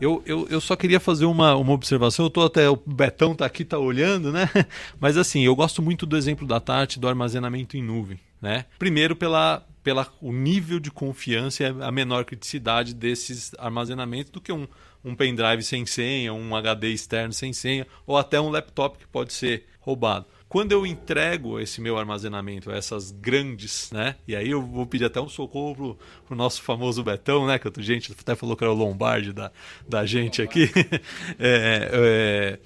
B: Eu, eu, eu só queria fazer uma, uma observação. Eu tô até. O Betão tá aqui, tá olhando, né? Mas assim, eu gosto muito do exemplo da Tati do armazenamento em nuvem. Né? Primeiro pela, pela o nível de confiança e a menor criticidade desses armazenamentos do que um, um pendrive sem senha, um HD externo sem senha, ou até um laptop que pode ser roubado. Quando eu entrego esse meu armazenamento a essas grandes, né? E aí eu vou pedir até um socorro pro, pro nosso famoso Betão, né? Que a gente até falou que era o Lombardi da, da gente aqui. é, é,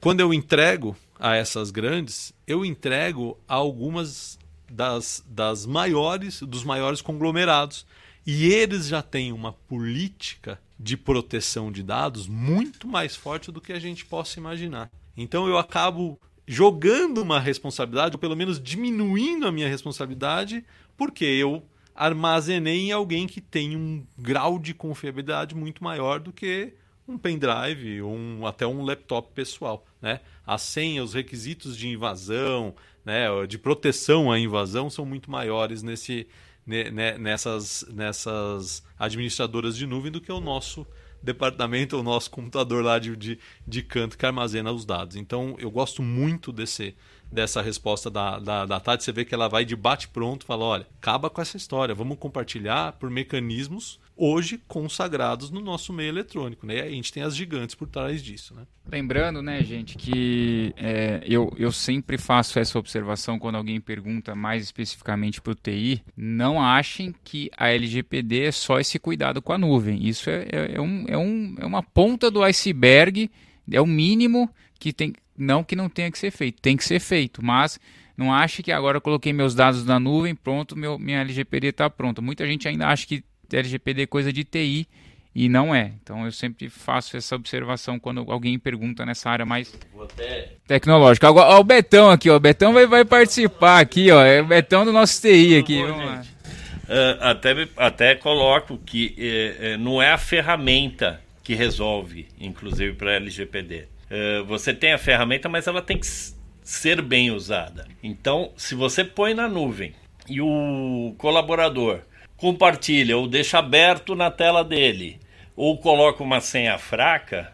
B: quando eu entrego a essas grandes, eu entrego a algumas das, das maiores, dos maiores conglomerados. E eles já têm uma política de proteção de dados muito mais forte do que a gente possa imaginar. Então eu acabo jogando uma responsabilidade, ou pelo menos diminuindo a minha responsabilidade, porque eu armazenei em alguém que tem um grau de confiabilidade muito maior do que um pendrive ou um, até um laptop pessoal. Né? A senha, os requisitos de invasão, né, de proteção à invasão são muito maiores nesse, nessas, nessas administradoras de nuvem do que o nosso departamento, o nosso computador lá de, de, de canto que armazena os dados. Então eu gosto muito desse, dessa resposta da, da, da Tati. Você vê que ela vai de bate-pronto fala: olha, acaba com essa história, vamos compartilhar por mecanismos hoje consagrados no nosso meio eletrônico. Né? E a gente tem as gigantes por trás disso. Né?
A: Lembrando, né, gente, que é, eu, eu sempre faço essa observação quando alguém pergunta mais especificamente para o TI. Não achem que a LGPD é só esse cuidado com a nuvem. Isso é, é, é, um, é, um, é uma ponta do iceberg, é o mínimo que tem. Não que não tenha que ser feito, tem que ser feito, mas não ache que agora eu coloquei meus dados na nuvem, pronto, meu, minha LGPD está pronta. Muita gente ainda acha que LGPD é coisa de TI e não é. Então eu sempre faço essa observação quando alguém pergunta nessa área mais até... tecnológica. Agora, ó, o Betão aqui, ó. O Betão vai, vai participar aqui, ó. É o Betão do nosso TI aqui. Bom, Vamos
F: Uh, até, até coloco que uh, não é a ferramenta que resolve, inclusive para LGPD. Uh, você tem a ferramenta, mas ela tem que ser bem usada. Então, se você põe na nuvem e o colaborador compartilha ou deixa aberto na tela dele ou coloca uma senha fraca,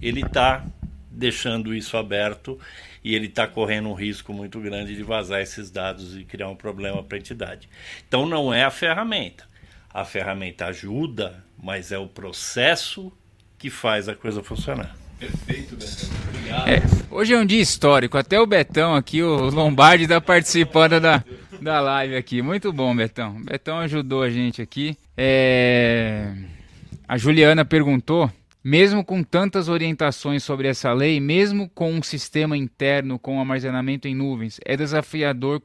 F: ele está deixando isso aberto e ele está correndo um risco muito grande de vazar esses dados e criar um problema para a entidade. Então não é a ferramenta. A ferramenta ajuda, mas é o processo que faz a coisa funcionar.
A: Perfeito, Betão. Obrigado. É, hoje é um dia histórico. Até o Betão aqui, o Lombardi, está participando da, da live aqui. Muito bom, Betão. Betão ajudou a gente aqui. É... A Juliana perguntou. Mesmo com tantas orientações sobre essa lei, mesmo com um sistema interno com armazenamento em nuvens, é desafiador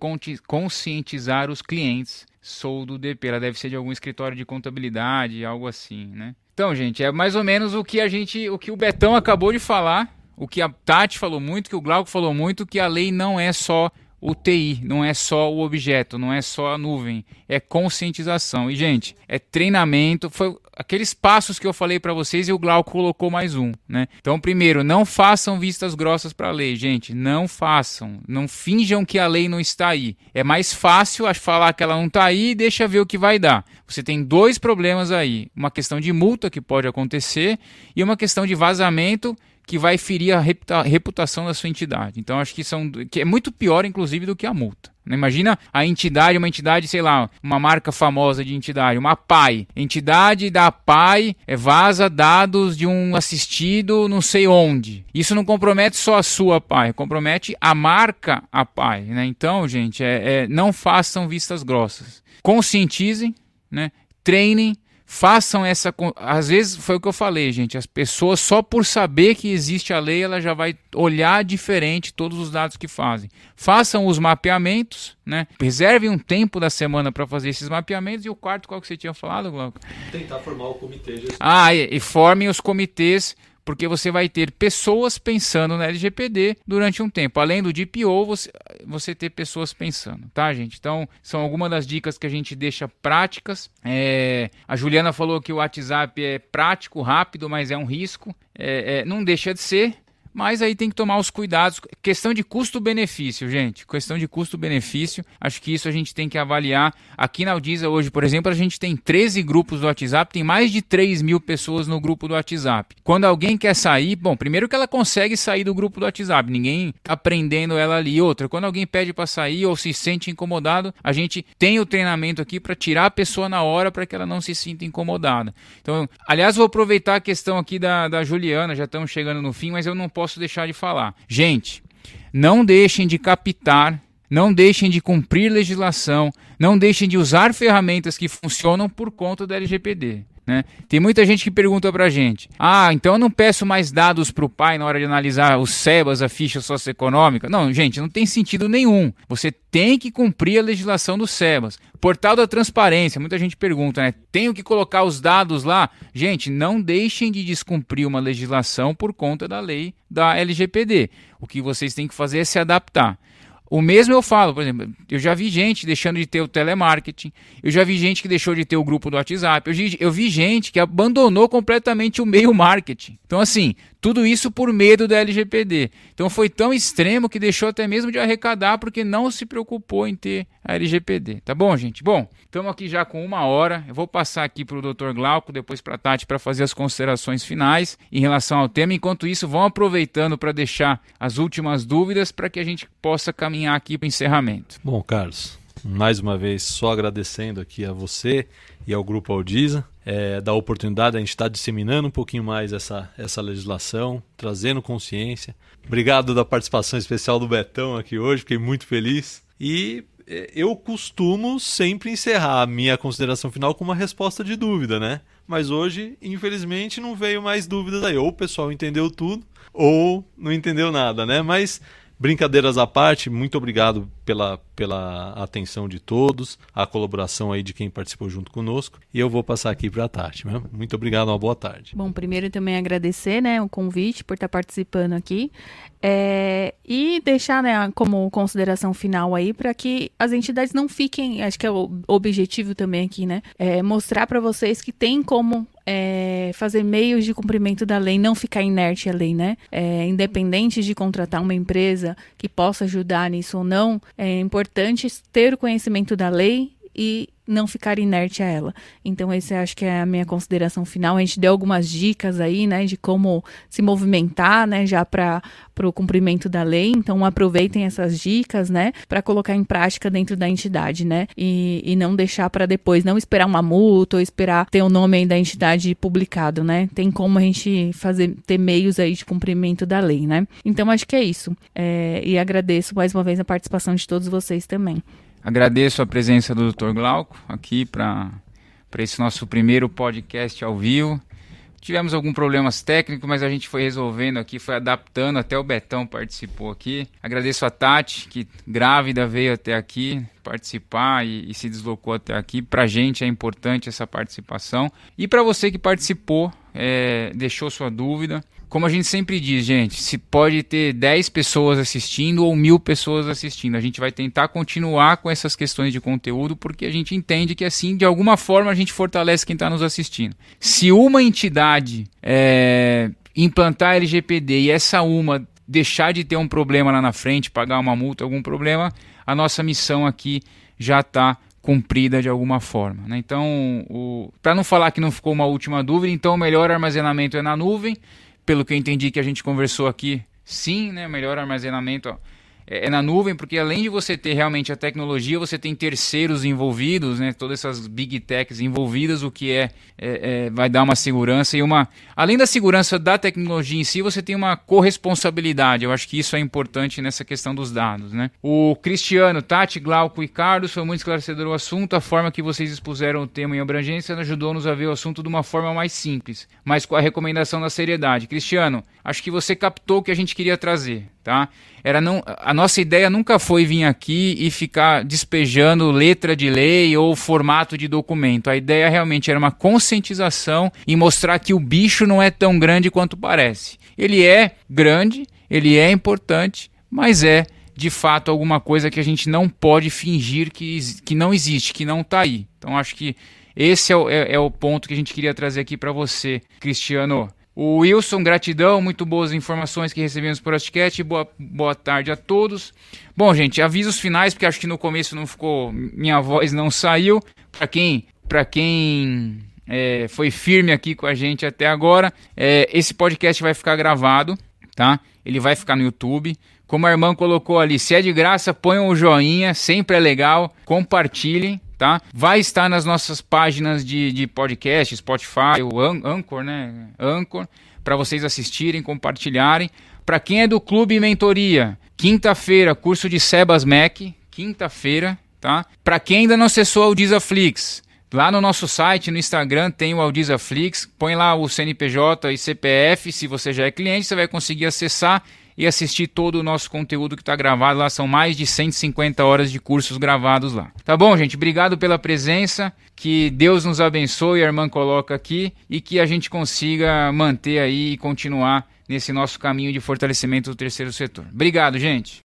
A: conscientizar os clientes. Sou do DP, ela deve ser de algum escritório de contabilidade, algo assim, né? Então, gente, é mais ou menos o que a gente, o que o Betão acabou de falar, o que a Tati falou muito, que o Glauco falou muito, que a lei não é só o TI, não é só o objeto, não é só a nuvem, é conscientização. E, gente, é treinamento. Foi aqueles passos que eu falei para vocês e o Glauco colocou mais um, né? Então, primeiro, não façam vistas grossas para a lei, gente. Não façam. Não finjam que a lei não está aí. É mais fácil falar que ela não está aí e deixa ver o que vai dar. Você tem dois problemas aí: uma questão de multa que pode acontecer e uma questão de vazamento que vai ferir a reputação da sua entidade. Então acho que são que é muito pior inclusive do que a multa. Né? Imagina a entidade, uma entidade, sei lá, uma marca famosa de entidade, uma PAI. Entidade da PAI é, vaza dados de um assistido não sei onde. Isso não compromete só a sua PAI, compromete a marca a PAI. Né? Então, gente, é, é, não façam vistas grossas. Conscientizem, né? treinem façam essa. Às vezes foi o que eu falei, gente. As pessoas, só por saber que existe a lei, ela já vai olhar diferente todos os dados que fazem. Façam os mapeamentos, né? Reservem um tempo da semana para fazer esses mapeamentos. E o quarto, qual que você tinha falado, Glauco?
B: Tentar formar o comitê.
A: Ah, e, e formem os comitês porque você vai ter pessoas pensando na LGPD durante um tempo. Além do DPO, você, você ter pessoas pensando, tá, gente? Então, são algumas das dicas que a gente deixa práticas. É, a Juliana falou que o WhatsApp é prático, rápido, mas é um risco. É, é, não deixa de ser. Mas aí tem que tomar os cuidados. Questão de custo-benefício, gente. Questão de custo-benefício. Acho que isso a gente tem que avaliar. Aqui na Aldiza hoje, por exemplo, a gente tem 13 grupos do WhatsApp, tem mais de 3 mil pessoas no grupo do WhatsApp. Quando alguém quer sair, bom, primeiro que ela consegue sair do grupo do WhatsApp, ninguém tá prendendo ela ali. Outra, quando alguém pede para sair ou se sente incomodado, a gente tem o treinamento aqui para tirar a pessoa na hora para que ela não se sinta incomodada. Então, aliás, vou aproveitar a questão aqui da, da Juliana, já estamos chegando no fim, mas eu não posso deixar de falar. Gente, não deixem de captar, não deixem de cumprir legislação, não deixem de usar ferramentas que funcionam por conta da LGPD. Né? Tem muita gente que pergunta pra gente: ah, então eu não peço mais dados para o pai na hora de analisar os SEBAS, a ficha socioeconômica? Não, gente, não tem sentido nenhum. Você tem que cumprir a legislação do SEBAS. Portal da transparência, muita gente pergunta, né? Tenho que colocar os dados lá? Gente, não deixem de descumprir uma legislação por conta da lei da LGPD. O que vocês têm que fazer é se adaptar. O mesmo eu falo, por exemplo, eu já vi gente deixando de ter o telemarketing, eu já vi gente que deixou de ter o grupo do WhatsApp, eu, vi, eu vi gente que abandonou completamente o meio marketing. Então, assim, tudo isso por medo da LGPD. Então foi tão extremo que deixou até mesmo de arrecadar porque não se preocupou em ter a LGPD. Tá bom, gente? Bom, estamos aqui já com uma hora. Eu vou passar aqui para o Dr. Glauco, depois para a Tati, para fazer as considerações finais em relação ao tema. Enquanto isso, vão aproveitando para deixar as últimas dúvidas para que a gente possa caminhar aqui para o encerramento.
B: Bom, Carlos, mais uma vez só agradecendo aqui a você e ao Grupo Aldiza é, da oportunidade, a gente está disseminando um pouquinho mais essa, essa legislação, trazendo consciência. Obrigado da participação especial do Betão aqui hoje, fiquei muito feliz. E é, eu costumo sempre encerrar a minha consideração final com uma resposta de dúvida, né? Mas hoje, infelizmente, não veio mais dúvidas aí. Ou o pessoal entendeu tudo, ou não entendeu nada, né? Mas Brincadeiras à parte, muito obrigado pela, pela atenção de todos, a colaboração aí de quem participou junto conosco. E eu vou passar aqui para a Tati. Né? Muito obrigado, uma boa tarde.
D: Bom, primeiro também agradecer né, o convite por estar participando aqui. É, e deixar né, como consideração final aí para que as entidades não fiquem, acho que é o objetivo também aqui, né? É mostrar para vocês que tem como é, fazer meios de cumprimento da lei, não ficar inerte à lei, né? É, independente de contratar uma empresa que possa ajudar nisso ou não, é importante ter o conhecimento da lei e não ficar inerte a ela. Então, esse acho que é a minha consideração final. A gente deu algumas dicas aí, né, de como se movimentar, né, já para o cumprimento da lei. Então, aproveitem essas dicas, né, para colocar em prática dentro da entidade, né, e, e não deixar para depois, não esperar uma multa ou esperar ter o nome aí da entidade publicado, né. Tem como a gente fazer, ter meios aí de cumprimento da lei, né. Então, acho que é isso. É, e agradeço mais uma vez a participação de todos vocês também.
A: Agradeço a presença do Dr. Glauco aqui para esse nosso primeiro podcast ao vivo. Tivemos alguns problemas técnicos, mas a gente foi resolvendo aqui, foi adaptando, até o Betão participou aqui. Agradeço a Tati, que grávida veio até aqui participar e, e se deslocou até aqui. Para a gente é importante essa participação. E para você que participou, é, deixou sua dúvida, como a gente sempre diz, gente, se pode ter 10 pessoas assistindo ou mil pessoas assistindo. A gente vai tentar continuar com essas questões de conteúdo porque a gente entende que assim, de alguma forma, a gente fortalece quem está nos assistindo. Se uma entidade é, implantar LGPD e essa uma deixar de ter um problema lá na frente, pagar uma multa, algum problema, a nossa missão aqui já está cumprida de alguma forma. Né? Então, para não falar que não ficou uma última dúvida, então o melhor armazenamento é na nuvem pelo que eu entendi que a gente conversou aqui, sim, né? Melhor armazenamento. É, é na nuvem, porque além de você ter realmente a tecnologia, você tem terceiros envolvidos, né? Todas essas big techs envolvidas, o que é, é, é, vai dar uma segurança e uma. Além da segurança da tecnologia em si, você tem uma corresponsabilidade. Eu acho que isso é importante nessa questão dos dados, né? O Cristiano, Tati, Glauco e Carlos foi muito esclarecedor o assunto. A forma que vocês expuseram o tema em abrangência ajudou-nos a ver o assunto de uma forma mais simples, mas com a recomendação da seriedade. Cristiano, acho que você captou o que a gente queria trazer, tá? Era não, a nossa ideia nunca foi vir aqui e ficar despejando letra de lei ou formato de documento. A ideia realmente era uma conscientização e mostrar que o bicho não é tão grande quanto parece. Ele é grande, ele é importante, mas é de fato alguma coisa que a gente não pode fingir que, que não existe, que não está aí. Então acho que esse é o, é, é o ponto que a gente queria trazer aqui para você, Cristiano. O Wilson, gratidão, muito boas informações que recebemos por podcast. Boa, boa tarde a todos. Bom, gente, avisos finais, porque acho que no começo não ficou. Minha voz não saiu. Para quem, pra quem é, foi firme aqui com a gente até agora, é, esse podcast vai ficar gravado, tá? Ele vai ficar no YouTube. Como a irmã colocou ali, se é de graça, ponham o joinha, sempre é legal, compartilhem, tá? Vai estar nas nossas páginas de, de podcast, Spotify, o An Anchor, né? Anchor, para vocês assistirem, compartilharem. Para quem é do Clube Mentoria, quinta-feira, curso de Sebas Mac, quinta-feira, tá? Para quem ainda não acessou o Disaflix, Lá no nosso site, no Instagram, tem o Aldizaflix. Põe lá o CNPJ e CPF. Se você já é cliente, você vai conseguir acessar e assistir todo o nosso conteúdo que está gravado. Lá são mais de 150 horas de cursos gravados lá. Tá bom, gente? Obrigado pela presença. Que Deus nos abençoe, a irmã coloca aqui, e que a gente consiga manter aí e continuar nesse nosso caminho de fortalecimento do terceiro setor. Obrigado, gente.